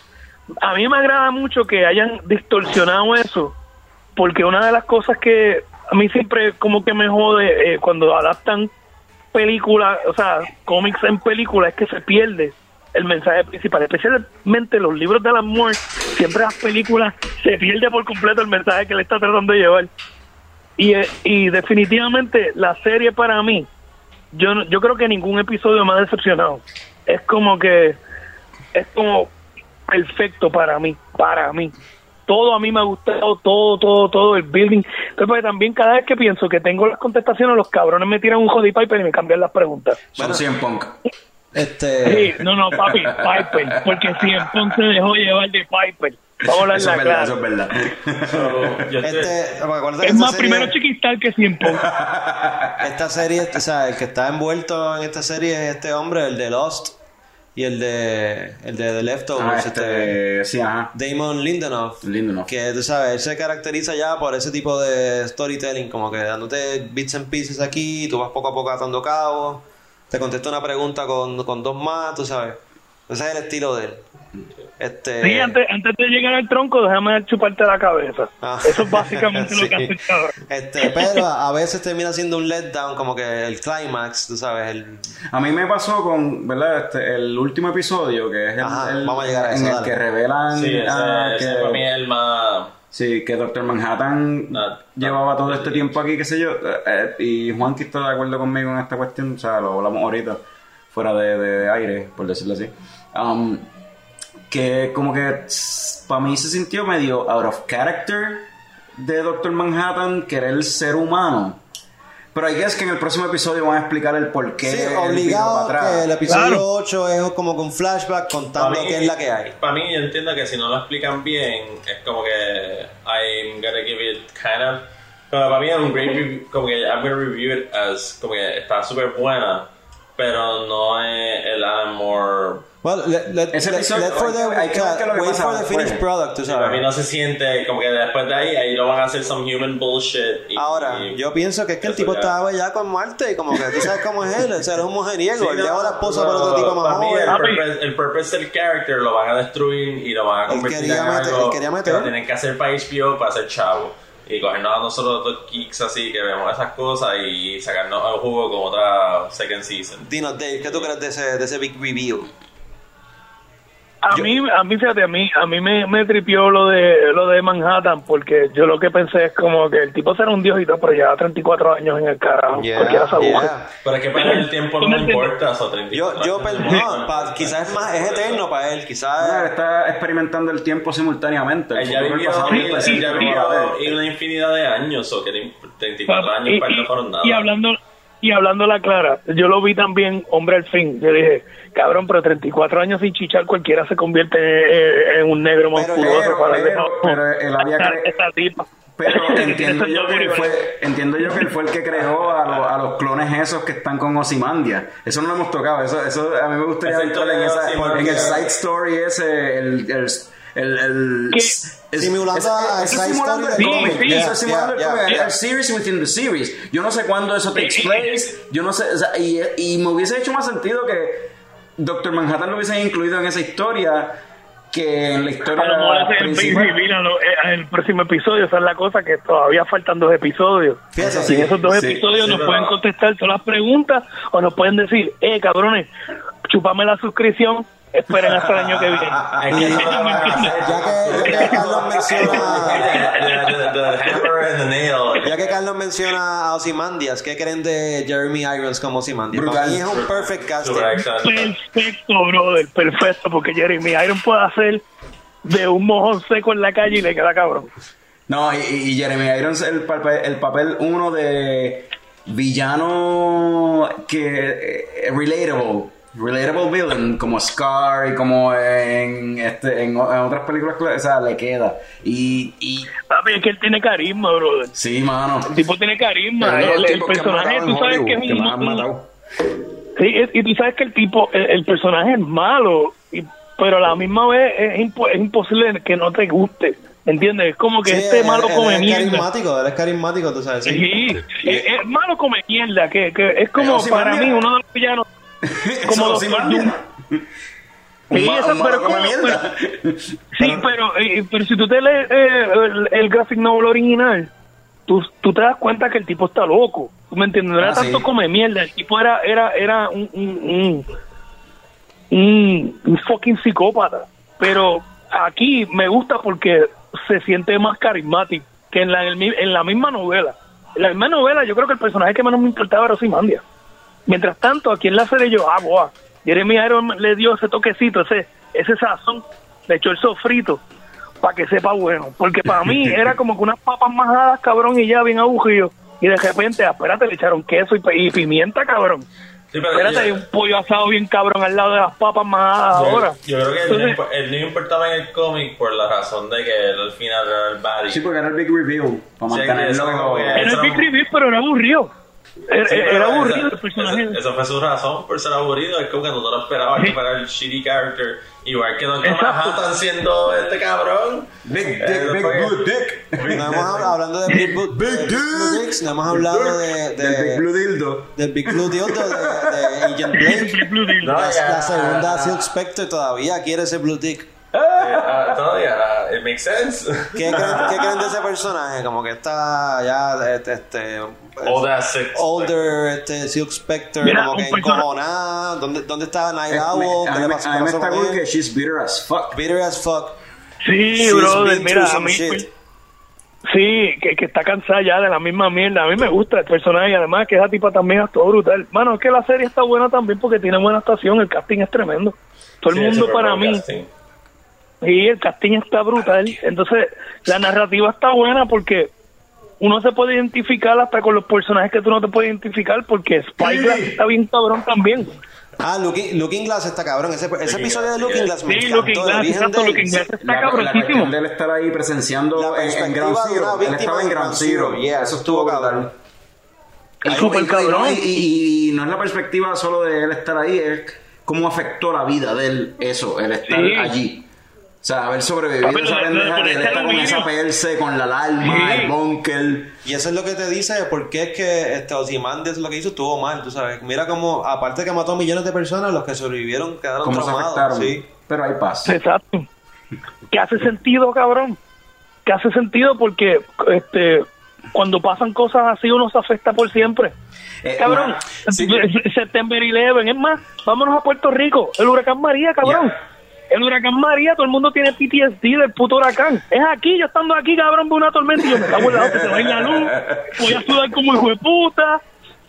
a mí me agrada mucho que hayan distorsionado eso, porque una de las cosas que a mí siempre como que me jode eh, cuando adaptan películas, o sea, cómics en películas, es que se pierde el mensaje principal, especialmente los libros de amor, siempre las películas se pierde por completo el mensaje que le está tratando de llevar. Y, eh, y definitivamente la serie para mí, yo yo creo que ningún episodio me ha decepcionado. Es como que es como perfecto para mí, para mí. Todo a mí me ha gustado, todo, todo, todo, el building. Entonces, pues, también cada vez que pienso que tengo las contestaciones, los cabrones me tiran un jody piper y me cambian las preguntas. Son 100 punk. Este. Sí, no, no, papi, Piper, porque si el Punk se dejó llevar de Piper. Vamos a hablar Eso la es verdad, eso es verdad. Este, acuérdate que Es más, serie- primero chiquistar que 100 Punk. Esta serie, o sea, el que está envuelto en esta serie es este hombre, el de Lost y el de el de The Leftovers, Ah, este, este, sí, ajá. Damon Lindelof, Lindelof. que tú sabes, él se caracteriza ya por ese tipo de storytelling, como que dándote bits and pieces aquí, tú vas poco a poco atando cabos, te contesta una pregunta con, con dos más, tú sabes. Ese es el estilo de él. Este, Sí, antes, antes de llegar al tronco, déjame chuparte la cabeza. Ah. Eso es básicamente lo que hace el cabrón. Este, pero a veces termina siendo un letdown, como que el climax, tú sabes, el, A mí me pasó con, ¿verdad? Este, el último episodio, que es el, Ajá, el- vamos a llegar a en el que revelan Sí, ese, ah, ese que, para mí es el más. sí, que Doctor Manhattan llevaba todo este tiempo aquí, qué sé yo. eh, eh, y Juanqui está de acuerdo conmigo en esta cuestión, o sea, lo hablamos ahorita, fuera de, de aire, por decirlo así. Um, que como que para mí se sintió medio out of character de Doctor Manhattan querer ser humano. Pero I guess que en el próximo episodio van a explicar el por qué. Sí, obligado para atrás. que el episodio 8 es como con flashback contando mí- qué es la que hay. Para mí, yo entiendo que si no lo explican bien, es como que I'm gonna give it kind of. Como para mí es un great review, como que I'm gonna review it as como que está súper buena, pero no es el Alan Moore. Well, let, let, Ese let- episodio- let for the, hay que ver es lo que wait pasa for the después. finished product, tú Sí, para mí no se siente como que después de ahí, ahí lo van a hacer some human bullshit. y- Ahora, y- yo pienso que es que el tipo ya. estaba ya con Marte y como que tú sabes cómo es él, o sea, era un mujeriego, Sí, él no, dejó a la esposa por no, otro tipo más para joven. el purpose, el purpose del character lo van a destruir y lo van a Él convertir quería en meter- algo él quería meter. que lo tienen que hacer para HBO para ser chavo y cogernos a nosotros dos geeks así que vemos esas cosas y sacarnos al jugo con otra second season Dinos, Dave, ¿qué tú crees de ese, de ese big reveal? A mí, a mí, fíjate, a mí, a mí me, me tripió lo de, lo de Manhattan, porque yo lo que pensé es como que el tipo será un dios y todo, pero lleva 34 años en el carajo. Cualquiera se aburre. pero es que para él el tiempo no me importa o 30 Yo, yo no, pa- quizás es más, es eterno para él, quizás. está experimentando el tiempo simultáneamente. él ya vivió, no para ver. en una infinidad de años o que le- 34 años y, para él no fueron nada y hablando y hablando la clara, yo lo vi también, hombre, al fin. Yo dije, cabrón, pero 34 años sin chichar, cualquiera se convierte en, en un negro musculoso pero- para pero- pero él había cre- esa tipa. Pero entiendo yo, que él fue, entiendo yo que él fue el que creó a, los- a los clones esos que están con Ozymandia. Eso no lo hemos tocado. Eso, eso a mí me gustaría entrar en, esa, en el side story ese, el, el, el, el- es- Simulando es- a side simulando el cómic. Eso Yeah, simulando el yeah, cómic. yeah. El series within the series. Yo no sé cuándo eso takes place. Yo no sé. o sea, y, y me hubiese hecho más sentido que Doctor Manhattan lo hubiesen incluido en esa historia que en la historia A lo mejor el principal. Lo- eh, el próximo episodio. Esa es la cosa que todavía faltan dos episodios. Fíjate, Y sí, en esos dos sí, episodios sí, nos pero- pueden contestar todas las preguntas o nos pueden decir, eh, cabrones, chupame la suscripción, esperen hasta el año que viene. Ya que, ya que Carlos menciona. Ya que Carlos menciona a Ozymandias, ¿qué creen de Jeremy Irons como Ozymandias? Para mí es un perfect casting. Perfecto, brother, perfecto, porque Jeremy Iron puede hacer de un mojón seco en la calle y le queda cabrón. No, y, y Jeremy Irons el papel, el papel uno de villano que eh, relatable, relatable villain como Scar y como en este en, otras películas, o sea, le queda. Y, y Papi, es que él tiene carisma, brother. sí, mano. El tipo tiene carisma. El, personaje, tú sabes que es que un- matado. Sí, es- y tú sabes que el tipo, el, el personaje es malo, y- pero a la misma vez es, impo- es imposible que no te guste. ¿Entiendes? Es como que Sí, este él- malo él come es mierda. carismático, él es carismático, tú sabes. Sí, es, es malo come mierda, que, que es como para mí uno de los villanos. como. Un Sí, eso, pero como-. Sí, pero, eh, pero si tú te lees eh, el, el graphic novel original, tú, tú te das cuenta que el tipo está loco. ¿Tú me entiendes? No era Ah, tanto sí. come mierda, el tipo era, era, era un, un, un, un- un fucking psicópata. Pero aquí me gusta porque se siente más carismático que en la, en la misma novela. En la misma novela yo creo que el personaje que menos me importaba era Ozymandias. Mientras tanto, aquí en la serie yo, ah, boa, Jeremy Iron le dio ese toquecito, ese, ese sazón, le echó el sofrito para que sepa bueno. Porque para mí era como que unas papas majadas, cabrón, y ya bien agujido. Y de repente, ah, espérate, le echaron queso y, pe- y pimienta, cabrón. Sí, pero espérate, hay un pollo asado bien cabrón al lado de las papas majadas Yo, ahora. yo creo que él, no Entonces, él no importaba en el cómic por la razón de que él al final era el. Sí, porque era el big reveal. Para Sí, mantenerlo. que- era el Big no- Reveal, pero era aburrido. Era, Sí, esa- aburrido el personaje. Esa, esa fue su razón por ser aburrido. Es como que no te lo esperabas que fuera el shitty character. Igual que Don. Manhattan siendo este cabrón. Big dick, big blue dick. No hemos hablado, hablando de Big Blue, Dicks, no hemos hablado de, de- Del Big Blue Dildo. del Big Blue Dildo de, de Agent Blake. No, la, ya. la segunda Silk Spectre todavía quiere ese Blue Dick. Ah, todavía, ah, it makes sense. ¿Qué creen, qué creen de ese personaje? Como que está ya este, este Old ass Silk older este, Silk Spectre, Mira, como que encojonada. ¿Dónde, ¿Dónde está Night Eh, Owl? me- ¿Qué a le pasó, a mí me está con que she's bitter as fuck. Bitter as fuck. Sí, She's brother, mira, a mí... shit. Sí, que, que está cansada ya de la misma mierda. A mí me gusta el personaje y además que esa tipa también es todo brutal. Mano, es que la serie está buena también porque tiene buena actuación, el casting es tremendo. Todo el Sí, mundo para mí. casting. Y el casting está brutal. Entonces, la narrativa está buena porque uno se puede identificar hasta con los personajes que tú no te puedes identificar porque Spyglass está bien cabrón también. Ah, Looking, Looking Glass está cabrón. Ese, episodio de Glass, Looking sí. Glass me Sí, encantó. Looking el Glass, exacto, de. Looking Glass está La, la cabroncísimo. cuestión de él estar ahí presenciando La en, en Ground Zero. Él estaba en Ground Zero. Yeah, Eso estuvo cabrón. Y- cabrón. Y, y- y no es la perspectiva solo de él estar ahí, es cómo afectó la vida de él eso, el estar Sí. allí. O sea, haber sobrevivido Papi, esa pendeja, de él estar con esa perse, con la alarma, Sí. el bunker. Y eso es lo que te dice por qué es que este Ozymandias lo que hizo estuvo mal, tú sabes. Mira como, aparte que mató a millones de personas, los que sobrevivieron quedaron cómo se traumados. Sí. Pero hay paz. Exacto. Que hace sentido, cabrón. Que hace sentido porque este cuando pasan cosas así uno se afecta por siempre. Eh, Cabrón, sí. September 11, es más, vámonos a Puerto Rico, el huracán María, cabrón. El huracán María, todo el mundo tiene PTSD del puto huracán. Es aquí, yo estando aquí, cabrón, veo una tormenta y yo me cago en la hostia, se va a ir la luz, voy a sudar como hijo de puta,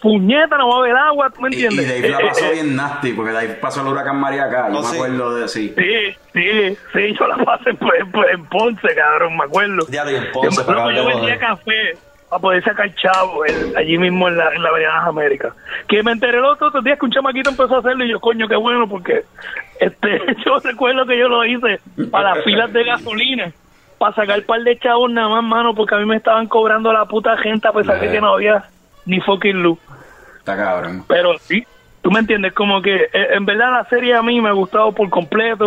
puñeta, no va a haber agua, ¿tú me Y, y entiendes? Dave la Eh, pasó eh, bien nasty, porque Dave pasó el huracán María acá. Yo Oh, me sí. acuerdo de sí. Sí, sí, sí, yo la pasé pues, pues, en Ponce, cabrón, me acuerdo. Ya lo vi en Ponce, Yo- loco, yo de vendía café para poder sacar chavo allí mismo en la, en la Avenida de las Américas. Que me enteré los otros días que un chamaquito empezó a hacerlo y yo, coño, qué bueno, porque este yo recuerdo que yo lo hice para las filas de gasolina, para sacar un par de chavos nada más, mano, porque a mí me estaban cobrando la puta gente a pesar de que no había ni fucking luz. Está cabrón. Pero sí, tú me entiendes, como que eh, en verdad la serie a mí me ha gustado por completo.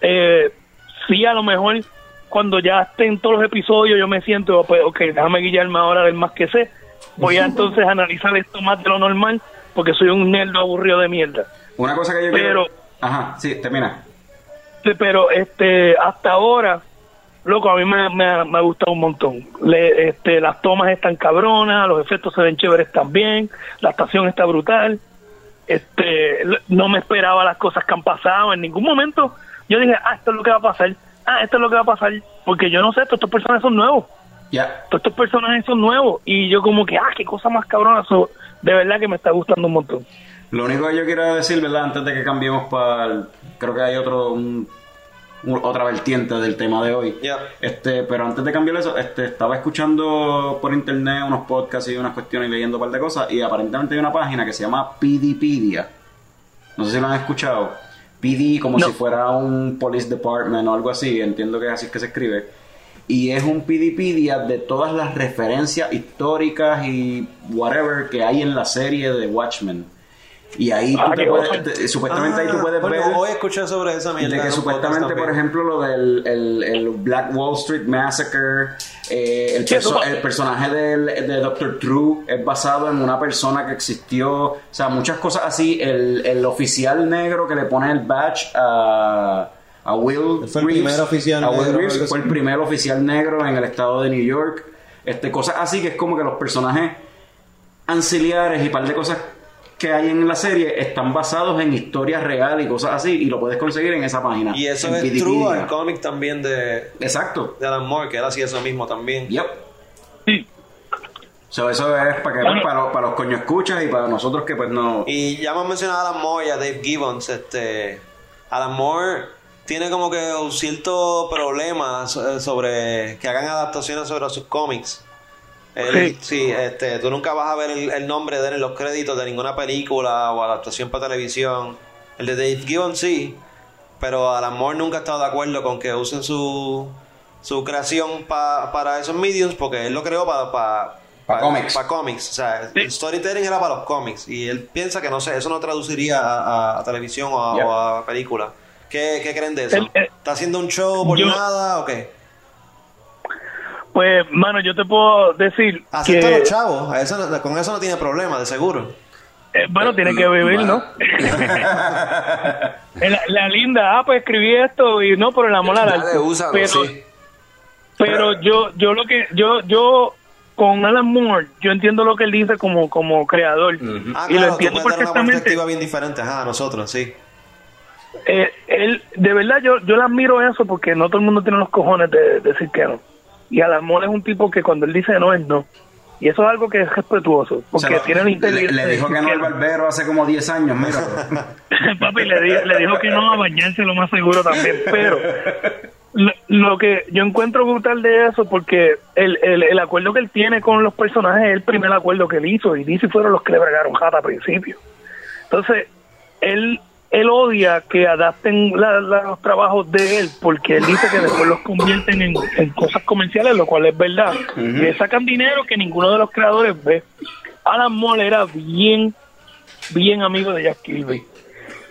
Eh, sí, a lo mejor cuando ya estén todos los episodios yo me siento, pues, ok, déjame guiarme ahora del más que sé. Voy a entonces analizar esto más de lo normal porque soy un nerd aburrido de mierda. Una cosa que yo Pero- quiero... Ajá, sí, termina. Sí, pero este hasta ahora loco a mí me, me ha, me ha gustado un montón Le- este las tomas están cabronas los efectos se ven chéveres también la estación está brutal este no me esperaba las cosas que han pasado en ningún momento yo dije ah esto es lo que va a pasar ah esto es lo que va a pasar porque yo no sé todos estos personajes son nuevos Ya. todos estos personajes son nuevos y yo como que ah qué cosa más cabrona So, de verdad que me está gustando un montón Lo único que yo quiero decir, ¿verdad? Antes de que cambiemos para... el- Creo que hay otro... Un, otra vertiente del tema de hoy. Este, pero antes de cambiar eso, este, estaba escuchando por internet unos podcasts y unas cuestiones y leyendo un par de cosas y aparentemente hay una página que se llama PDpedia. No sé si lo han escuchado. PD como si fuera un police department o algo así, entiendo que es así que se escribe. Y es un PDpedia de todas las referencias históricas y whatever que hay en la serie de Watchmen. Y ahí Ah, tú te puedes, te- supuestamente ahí tú Ah, puedes bueno, ver Hoy escuché sobre esa mierda. de que un supuestamente, por ejemplo, lo del el, el Black Wall Street Massacre, eh, el, perso- personaje del, de Doctor True es basado en una persona que existió, o sea, muchas cosas así. El, el oficial negro que le pone el badge a, a Will fue el primer oficial a Will negro, Reeves, fue el primer oficial negro en el estado de New York. Este, cosas así que es como que los personajes anciliares y par de cosas que hay en la serie están basados en historias reales y cosas así y lo puedes conseguir en esa página. Y eso es Wikipedia. true al cómic también de, Exacto. de Alan Moore, que él hacía eso mismo también. Yep. So, eso es para, que, para, los, para los coño escuchas y para nosotros que pues no... Y ya hemos mencionado a Alan Moore y a Dave Gibbons. Este, Alan Moore tiene como que un cierto problema so- sobre que hagan adaptaciones sobre sus cómics. Él- sí, este, tú nunca vas a ver el, el nombre de él en los créditos de ninguna película o adaptación para televisión. El de Dave Gibbons sí, pero Alan Moore nunca ha estado de acuerdo con que usen su, su creación pa- para esos mediums porque él lo creó para... Pa, Pa' cómics. Para cómics. O sea, el storytelling era para los cómics. Y él piensa que no sé, eso no traduciría a, a- a televisión o a, Yeah. o a película. ¿Qué, ¿Qué creen de eso? Eh, ¿Está haciendo un show por yo- nada o qué? Pues, mano, yo te puedo decir Acepta que... a los chavos. a eso no- con eso no tiene problema, de seguro. Eh, bueno, tiene que vivir, ¿no? la, la linda, ah, pues escribí esto y no, por el amor al arte. pero, sí. pero yo, yo lo que, yo, yo con Alan Moore, yo entiendo lo que él dice como, como creador Ah, y lo claro, entiendo dar una perfectamente. perspectiva bien diferente ajá, a nosotros, sí. Eh, él, de verdad, yo, yo le admiro eso porque no todo el mundo tiene los cojones de, de decir que no. Y Moore es un tipo que cuando él dice no, es no. Y eso es algo que es respetuoso, porque lo- tiene la le, inteligencia. le dijo que no al barbero hace como 10 años, mira. Papi le, di- le dijo que no a bañarse lo más seguro también, pero lo, lo que yo encuentro brutal de eso, porque el, el, el acuerdo que él tiene con los personajes es el primer acuerdo que él hizo, y DC fueron los que le bregaron jata al principio. Entonces, él él odia que adapten la- la- los trabajos de él, porque él dice que después los convierten en, en cosas comerciales, lo cual es verdad. Y le sacan dinero que ninguno de los creadores ve. Alan Moore era bien, bien amigo de Jack Kirby.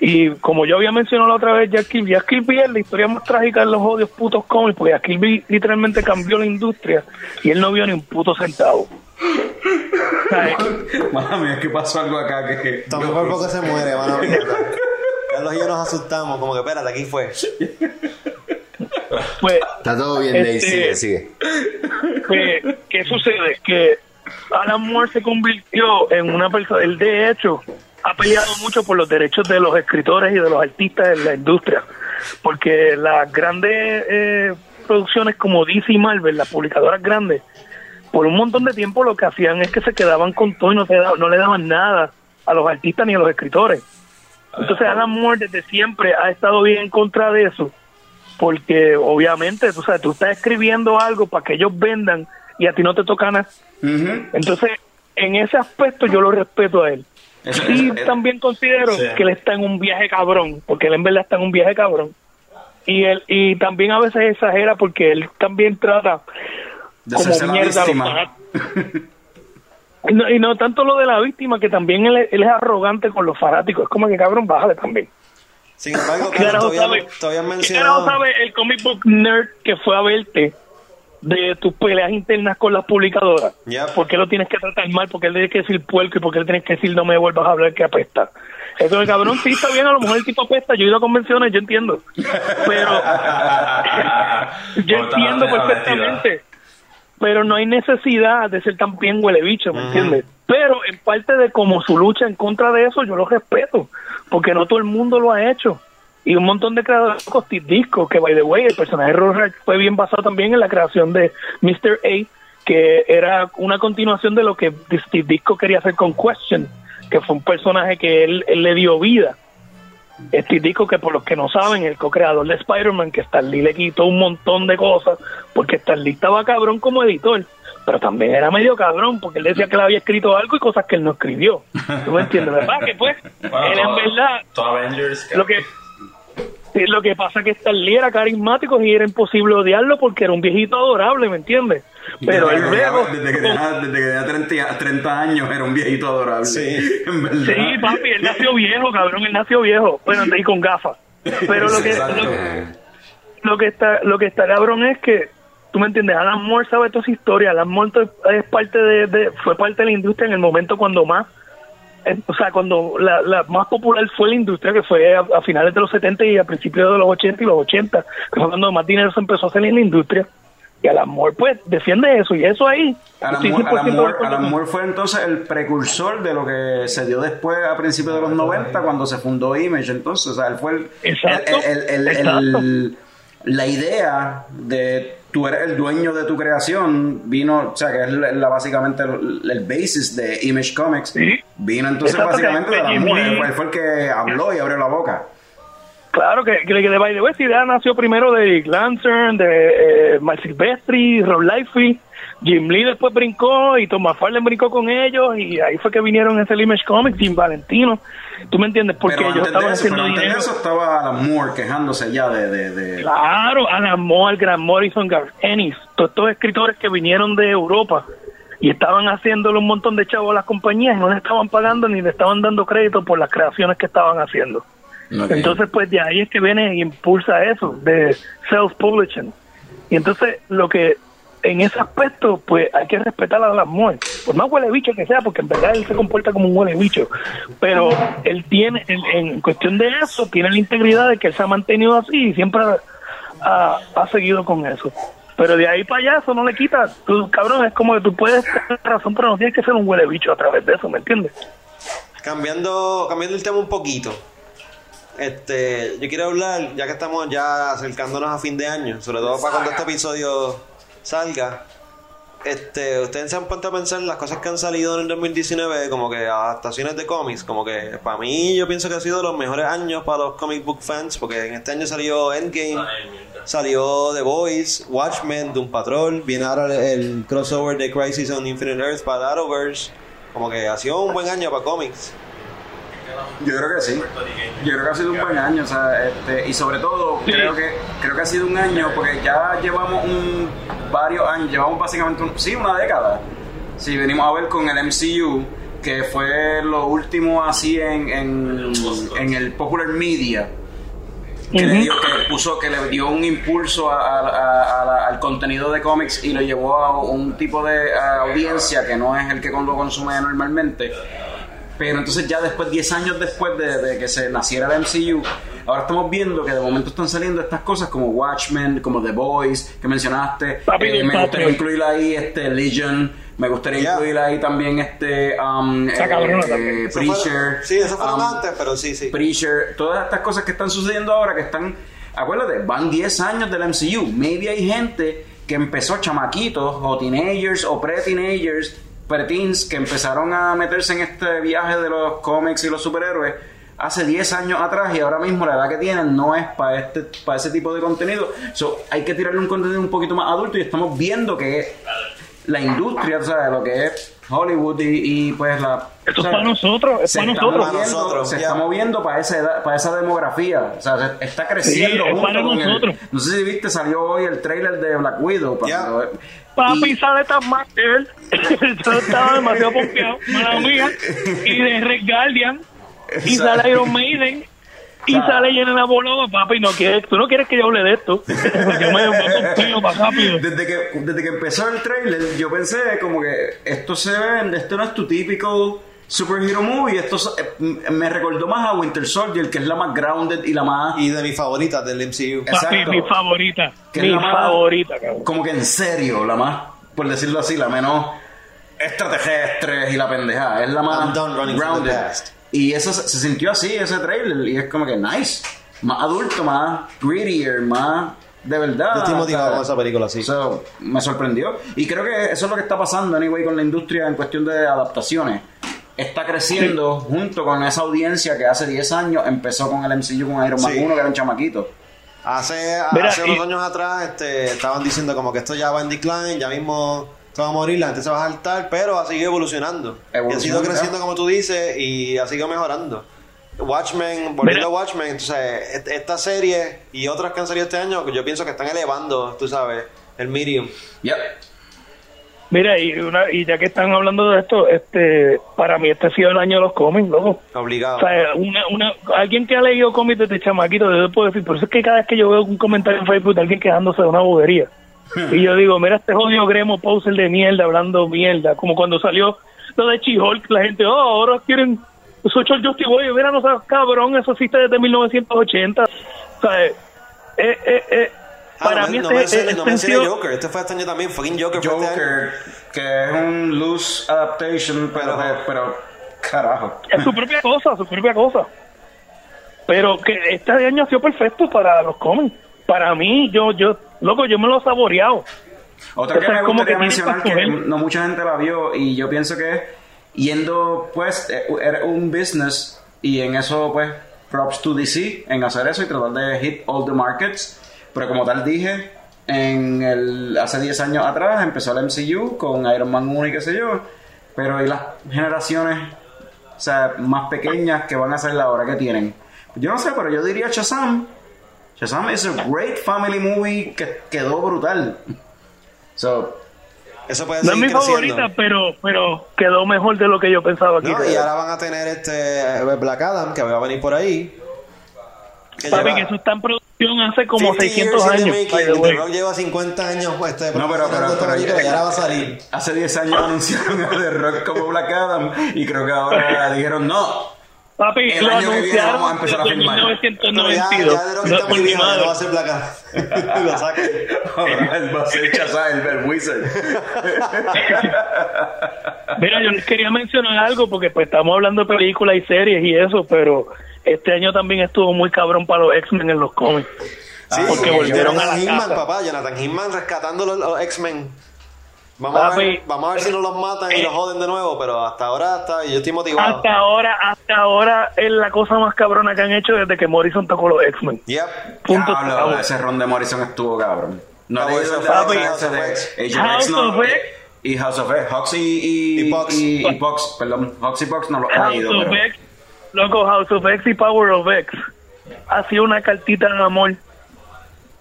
Y como yo había mencionado la otra vez, Jack Kirby, Jack Kirby es la historia más trágica de los odios putos cómics, porque Jack Kirby literalmente cambió la industria y él no vio ni un puto centavo. Mami, es que pasó algo acá que... También por poco se muere, mano. Carlos y yo nos asustamos, como que espérate, aquí fue. Pues, Está todo bien, Dave, Este- sigue, sigue. que, ¿qué sucede? Que Alan Moore se convirtió en una persona, él de hecho ha peleado mucho por los derechos de los escritores y de los artistas en la industria, porque las grandes eh, producciones como DC y Marvel, las publicadoras grandes, por un montón de tiempo lo que hacían es que se quedaban con todo y no, se da- no le daban nada a los artistas ni a los escritores. Entonces Alan Moore desde siempre ha estado bien en contra de eso, porque obviamente tú sabes, tú estás escribiendo algo para que ellos vendan y a ti no te toca nada. Entonces, en ese aspecto yo lo respeto a él. Y también considero Sí. que él está en un viaje cabrón, porque él en verdad está en un viaje cabrón. Y él y también a veces exagera porque él también trata De como mierda a los víctima. fanáticos. Y no, y no tanto lo de la víctima, que también él, es- él es arrogante con los fanáticos. Es como que cabrón, bájale también. Sin embargo, ¿Qué Carlos, carajo todavía, sabe? todavía han ¿Qué mencionado. sabe el comic book nerd que fue a verte de tus peleas internas con las publicadoras? ¿Por qué lo tienes que tratar mal? ¿Por qué le tienes que decir puerco? ¿Y por qué le tienes que decir no me vuelvas a hablar que apesta? Eso de cabrón, sí, está bien, a lo mejor el tipo apesta. Yo he ido a convenciones, yo entiendo. Pero yo entiendo perfectamente. Pero no hay necesidad de ser tan bien huele bicho, ¿me entiendes? Pero en parte de como su lucha en contra de eso, yo lo respeto. Porque no todo el mundo lo ha hecho. Y un montón de creadores como Steve Disco, que by the way, el personaje de Rorschach fue bien basado también en la creación de Mr. A, que era una continuación de lo que Steve Disco quería hacer con Question, que fue un personaje que él, él le dio vida. Este disco que por los que no saben, el co-creador de Spider-Man, que Stan Lee le quitó un montón de cosas, porque Stan Lee estaba cabrón como editor, pero también era medio cabrón, porque él decía que él había escrito algo y cosas que él no escribió. ¿Tú me entiendes? ¿Verdad? Que pues, Bueno, él en verdad, todo Avengers. lo que lo que pasa es que Stan Lee era carismático y era imposible odiarlo porque era un viejito adorable, ¿me entiendes? Pero desde luego... tenía, desde que tenía, desde que tenía 30, 30 años era un viejito adorable. En verdad. Sí, papi, él nació viejo, cabrón, él nació viejo. Bueno, y con gafas. Pero lo que, lo, lo que está, lo que está cabrón es que, tú me entiendes, Alan Moore sabe toda esa historia. Alan Moore es parte de, de- fue parte de la industria en el momento cuando más, o sea, cuando la, la más popular fue la industria, que fue a, a finales de los 70 y a principios de los 80 y los 80, que fue cuando más dinero se empezó a hacer en la industria. Y Alan Moore, pues, defiende eso. Y eso ahí, Alan Moore, 100% Alan de Moore- acuerdo. Alan con- Moore fue entonces el precursor de lo que se dio después a principios de los 90 cuando se fundó Image entonces o sea él fue el, Exacto, el- el- el- exacto. el- la idea de tú eres el dueño de tu creación vino o sea que es la, la- básicamente el, el basis de Image Comics vino entonces Exacto, básicamente de fue, él fue el que habló y abrió la boca Claro, que, que, que de by the way, esa idea nació primero de Lantern, de eh, Mike Silvestri, Rob Liefeld, Jim Lee después brincó y Thomas Farley brincó con ellos y ahí fue que vinieron ese Image Comics, Jim Valentino. ¿Tú me entiendes? Porque pero ellos estaban eso, haciendo pero antes de dinero. eso estaba Alan Moore quejándose ya de, de, de- Claro, Alan Moore, Grant Morrison, Garth Ennis, todos estos escritores que vinieron de Europa y estaban haciéndole un montón de chavos a las compañías y no les estaban pagando ni le estaban dando crédito por las creaciones que estaban haciendo. Entonces, pues de ahí es que viene y impulsa eso, de self-publishing. Y entonces, lo que en ese aspecto, pues hay que respetar a las mujeres. Por más huele bicho que sea, porque en verdad él se comporta como un huele bicho. Pero él tiene, en, en cuestión de eso, tiene la integridad de que él se ha mantenido así y siempre ha, ha- ha seguido con eso. Pero de ahí para allá, eso no le quita. Tú, cabrón, es como que tú puedes tener razón, pero no tienes que ser un huele bicho a través de eso, ¿me entiendes? Cambiando, cambiando el tema un poquito. Este, yo quiero hablar, ya que estamos ya acercándonos a fin de año, sobre todo para cuando este episodio salga. Este, ustedes se han puesto a pensar en las cosas que han salido en el 2019, como que adaptaciones de cómics, como que para mí yo pienso que ha sido los mejores años para los comic book fans, porque en este año salió Endgame, salió The Boys, Watchmen, Doom Patrol, viene ahora el, el crossover de Crisis on Infinite Earth para Arrowverse, como que ha sido un buen año para cómics. Yo creo que sí. Yo creo que ha sido un buen año, o sea, este, y sobre todo creo que creo que ha sido un año porque ya llevamos un varios años, llevamos básicamente un- sí una década. Si venimos a ver con el MCU que fue lo último así en, en, en el popular media que, le dio, que puso que le dio un impulso a- a- a- a la- al contenido de cómics y lo llevó a un tipo de audiencia que no es el que lo consume normalmente pero entonces ya después 10 años después de, de que se naciera el MCU ahora estamos viendo que de momento están saliendo estas cosas como Watchmen como The Boys que mencionaste Papi, Eh, me gustaría incluir ahí este Legion me gustaría incluir ahí también este um, eh, eh, también. Eso fue- Preacher sí, eso fue um, antes, pero sí, sí. Preacher, todas estas cosas que están sucediendo ahora que están, acuérdate, van 10 años del MCU. Maybe hay gente que empezó chamaquitos o teenagers o pre-teenagers, pre-teens que empezaron a meterse en este viaje de los cómics y los superhéroes hace 10 años atrás y ahora mismo la edad que tienen no es para este para ese tipo de contenido. So, hay que tirarle un contenido un poquito más adulto y estamos viendo que la industria, o sea, lo que es Hollywood y, y, pues la... Esto o sea, es para nosotros, es se para está nosotros. moviendo- Para nosotros, se ya. está moviendo para esa edad, para esa demografía. O sea, se- está creciendo Sí, es para con el- nosotros. no sé si viste, salió hoy el trailer de Black Widow. cuando- Papi sale tan él. Yo estaba demasiado pompeado, mala mía. Y de Red Guardian. Y sale Iron Maiden. Y O sea, sale Jenna la Bolova, papi. No quieres, tú no quieres que yo hable de esto. Yo me voy pompeo más rápido. Desde que, desde que empezó el trailer, yo pensé como que esto se ve, esto no es tu típico superhero movie. Esto eh, me recordó más a Winter Soldier, que es la más grounded y la más. Y de mis favoritas del MCU. Papi, mi favorita. Que es mi más- favorita, cabrón. Como que en serio, la más, por decirlo así, la menos extraterrestre y la pendejada. Es la más I'm done running from the grounded. Y eso se, sintió así, ese trailer. Y es como que nice. Más adulto, más grittier, más de verdad. Yo estoy motivado con esa película, sí. So, me sorprendió. Y creo que eso es lo que está pasando, anyway, con la industria en cuestión de adaptaciones. está creciendo junto con esa audiencia que hace 10 años empezó con el MCU con Iron Man Sí. 1, que era un chamaquito. Hace, Mira, hace y- unos años atrás este, estaban diciendo como que esto ya va en decline, ya mismo se va a morir, la gente se va a saltar, pero ha seguido evolucionando. Y ha sido creciendo como tú dices y ha seguido mejorando. Watchmen, volviendo a Watchmen, entonces esta serie y otras que han salido este año, yo pienso que están elevando, tú sabes, el medium. Mira, y, una, y ya que están hablando de esto, este, para mí este ha sido el año de los cómics, loco. Obligado. O sea, una, una, alguien que ha leído cómics desde chamaquito, yo puedo decir, por eso es que cada vez que yo veo un comentario en Facebook de alguien quejándose de una bobería, y yo digo, mira este jodido Gremo Poser de mierda, hablando mierda, como cuando salió lo de She-Hulk, la gente, oh, ahora quieren Social Justice Warrior, mira, no seas cabrón, eso existe desde 1980. O sea, eh, eh, eh, Ah, para no, mí no este, mencioné, este no mencioné sentido- Joker, este fue este año también, fucking Joker, fue este. Joker, que es un loose adaptation, pero, pero carajo. es su propia cosa, su propia cosa. Pero que este año ha sido perfecto para los cómics. Para mí, yo, yo, loco, yo me lo he saboreado. Otra que O sea, me gustaría que mencionar que no mucha gente la vio y yo pienso que yendo pues eh, era un business y en eso pues props to DC en hacer eso y tratar de hit all the markets. Pero como tal dije en el hace 10 años atrás empezó el MCU con Iron Man 1 y qué sé yo pero y las generaciones o sea más pequeñas que van a ser la hora que tienen. Yo no sé pero yo diría Shazam Shazam is a great family movie que quedó brutal so Eso puede No es mi creciendo. favorita, pero, pero quedó mejor de lo que yo pensaba que No, y ahora van a tener este eh, Black Adam, que va a venir por ahí. Que Papi, lleva que eso está en producción hace como 50 600 years in the años. Rock lleva 50 años pues, este, No, pero, pero, pero película y ahora va a salir. Hace 10 años anunciaron a The Rock como Black Adam y creo que ahora dijeron no. Papi, El lo año que viene anunciaron vamos a empezar a filmar. 1992. Ya, ya The Rock No, está muy viejo, va a ser Adam. Lo saca. Va a ser el, el Wizard. Mira, yo les quería mencionar algo porque pues estamos hablando de películas y series y eso, pero este año también estuvo muy cabrón para los X-Men en los cómics. Sí, porque volvieron a la Hickman, casa. papá. Jonathan Hickman rescatando los, los X-Men. Vamos, a Papi, ver, vamos a ver si no los matan y eh, los joden de nuevo, pero hasta ahora está, yo estoy motivado. Hasta ahora, hasta ahora es la cosa más cabrona que han hecho desde que Morrison tocó los X-Men. Punto. Diablo, Acabó. ese ron de Morrison estuvo cabrón. No Ah, he leído House el of de X, House of de X. House of. Y House of X. Hoxie y, Y Pox. Y, y Pox, perdón. Hoxie y Pox no lo he House leído. of pero- X, loco, House of X y Power of X ha sido una cartita de amor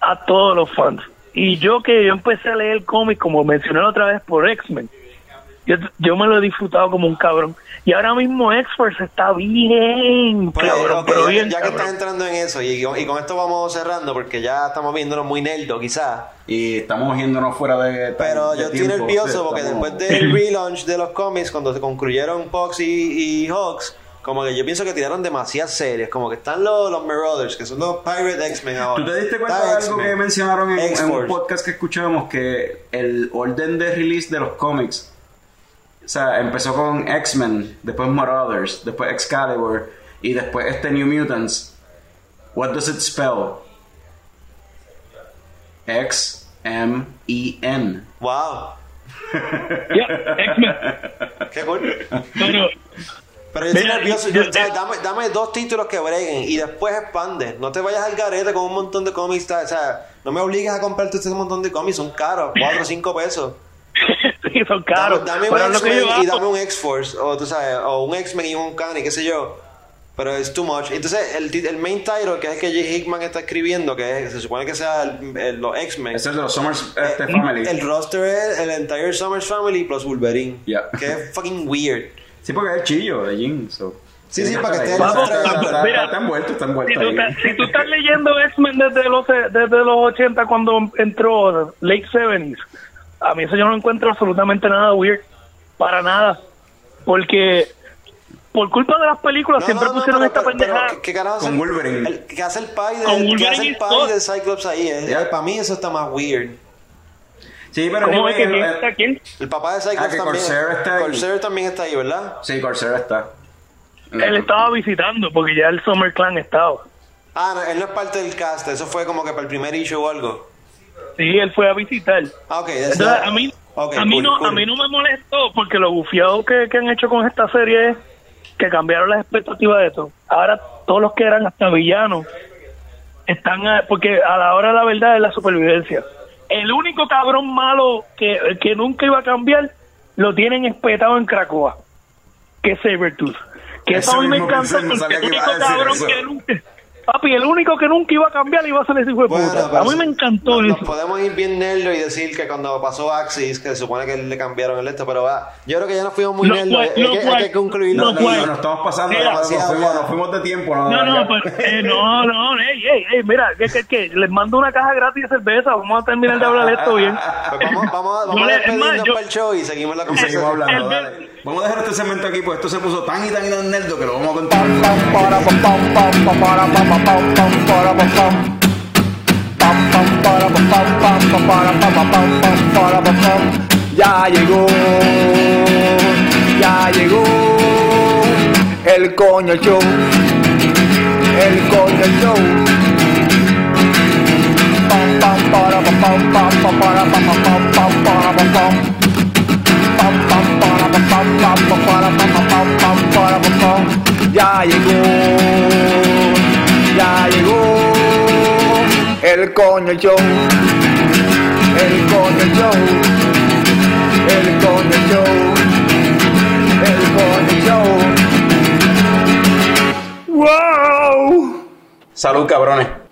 a todos los fans. Y yo que yo empecé a leer cómics, como mencioné la otra vez, por X-Men, yo, yo me lo he disfrutado como un cabrón. Y ahora mismo X-Force está bien, Pues, cabrón, pero ya, bien, ya que cabrón. estás entrando en eso, y, con- y con esto vamos cerrando, porque ya estamos viéndonos muy nerdo, quizás. Y estamos yéndonos fuera de. Pero de yo estoy nervioso porque Estamos- después del relaunch de los cómics, cuando se concluyeron Fox y, y Hawks, como que yo pienso que tiraron demasiadas series. Como que están los, los Marauders, que son los Pirate X-Men ahora. ¿Tú te diste cuenta de algo que mencionaron en, en un podcast que escuchamos? Que el orden de release de los cómics, o sea, empezó con X-Men, después Marauders, después Excalibur y después este New Mutants. What does it spell? X M E N. Wow. X-Men. Qué cool. Pero, Pero yo estoy Mira, nervioso. yo- yo- ¿sabes? dame, dame dos títulos que breguen y después expande. No te vayas al garete con un montón de cómics. O sea, no me obligues a comprarte este montón de cómics. Son caros, 4 o 5 pesos. sí, son caros. Dame, un X-Men y dame un X-Force. O tú sabes, o un X-Men y un Cani, qué sé yo. Pero es too much. Entonces, el, el main title, que es el que J. Hickman está escribiendo, que es- se supone que sea el- el- los X-Men. Es de los Summers este, Family. El roster es el entire Summers Family plus Wolverine. Yeah. Que es fucking weird. Sí, porque es el chillo de Jim. so. Sí, sí, para que esté- Está, Vamos, está- está- mira. está envuelto, está Si envuelto tú, ahí. estás, si tú estás leyendo X-Men desde los, desde los 80 cuando entró late 70s, a mí eso yo no encuentro absolutamente nada weird. Para nada. Porque por culpa de las películas No, siempre no, no, pusieron pero- esta pendejada. pero, ¿qué carajo Con Wolverine. El, que hace el pie de, Con que hace el pie Cyclops ahí. eh. Para mí eso está más weird. Sí, pero ¿Cómo es que el- quién el- está quién? El papá de Cyclops Ah, también. Corsair está ahí. Corsair también está ahí, ¿verdad? Sí, Corsair está. Él estaba visitando porque ya el Summer Clan estaba. Ah, no, él no es parte del cast. Eso fue como que para el primer issue o algo. Sí, él fue a visitar. Ah, ok. Entonces, that. a mí, a mí no a mí no me molestó porque lo bufiado que, que han hecho con esta serie es que cambiaron las expectativas de todo. Ahora todos los que eran hasta villanos están a- porque a la hora de la verdad es la supervivencia. El único cabrón malo que, que nunca iba a cambiar lo tienen espetado en Cracoa, que es Sabertooth. Que eso, Eso a mí me encanta pensé, no porque el único cabrón que nunca Papi, el único que nunca iba a cambiar iba a ser ese hijo de puta. pero A mí me encantó nos, eso. nos podemos ir bien nerdo y decir que cuando pasó Axis, que se supone que le cambiaron el esto, pero va, yo creo que ya nos fuimos muy nerdos. Hay, que- hay que concluir. No, no, no, nos estamos pasando, Mira, nos, fuimos, nos fuimos de tiempo. No, No, no, pues, eh, no, no, ey, ey, ey, mira, que, que, que les mando una caja gratis de cerveza, vamos a terminar de hablar esto bien. Pues vamos, vamos, vamos a despedirnos para el show y seguimos la conversación. seguimos hablando, dale. Vamos a dejar este segmento aquí, pues esto se puso tan y tan y tan nerdo que lo vamos a contar. Ya llegó, ya llegó el coño show, el coño show. Ya llegó, ya llegó el coño el coño. El coño el coño. ¡Wow! Salud, cabrones.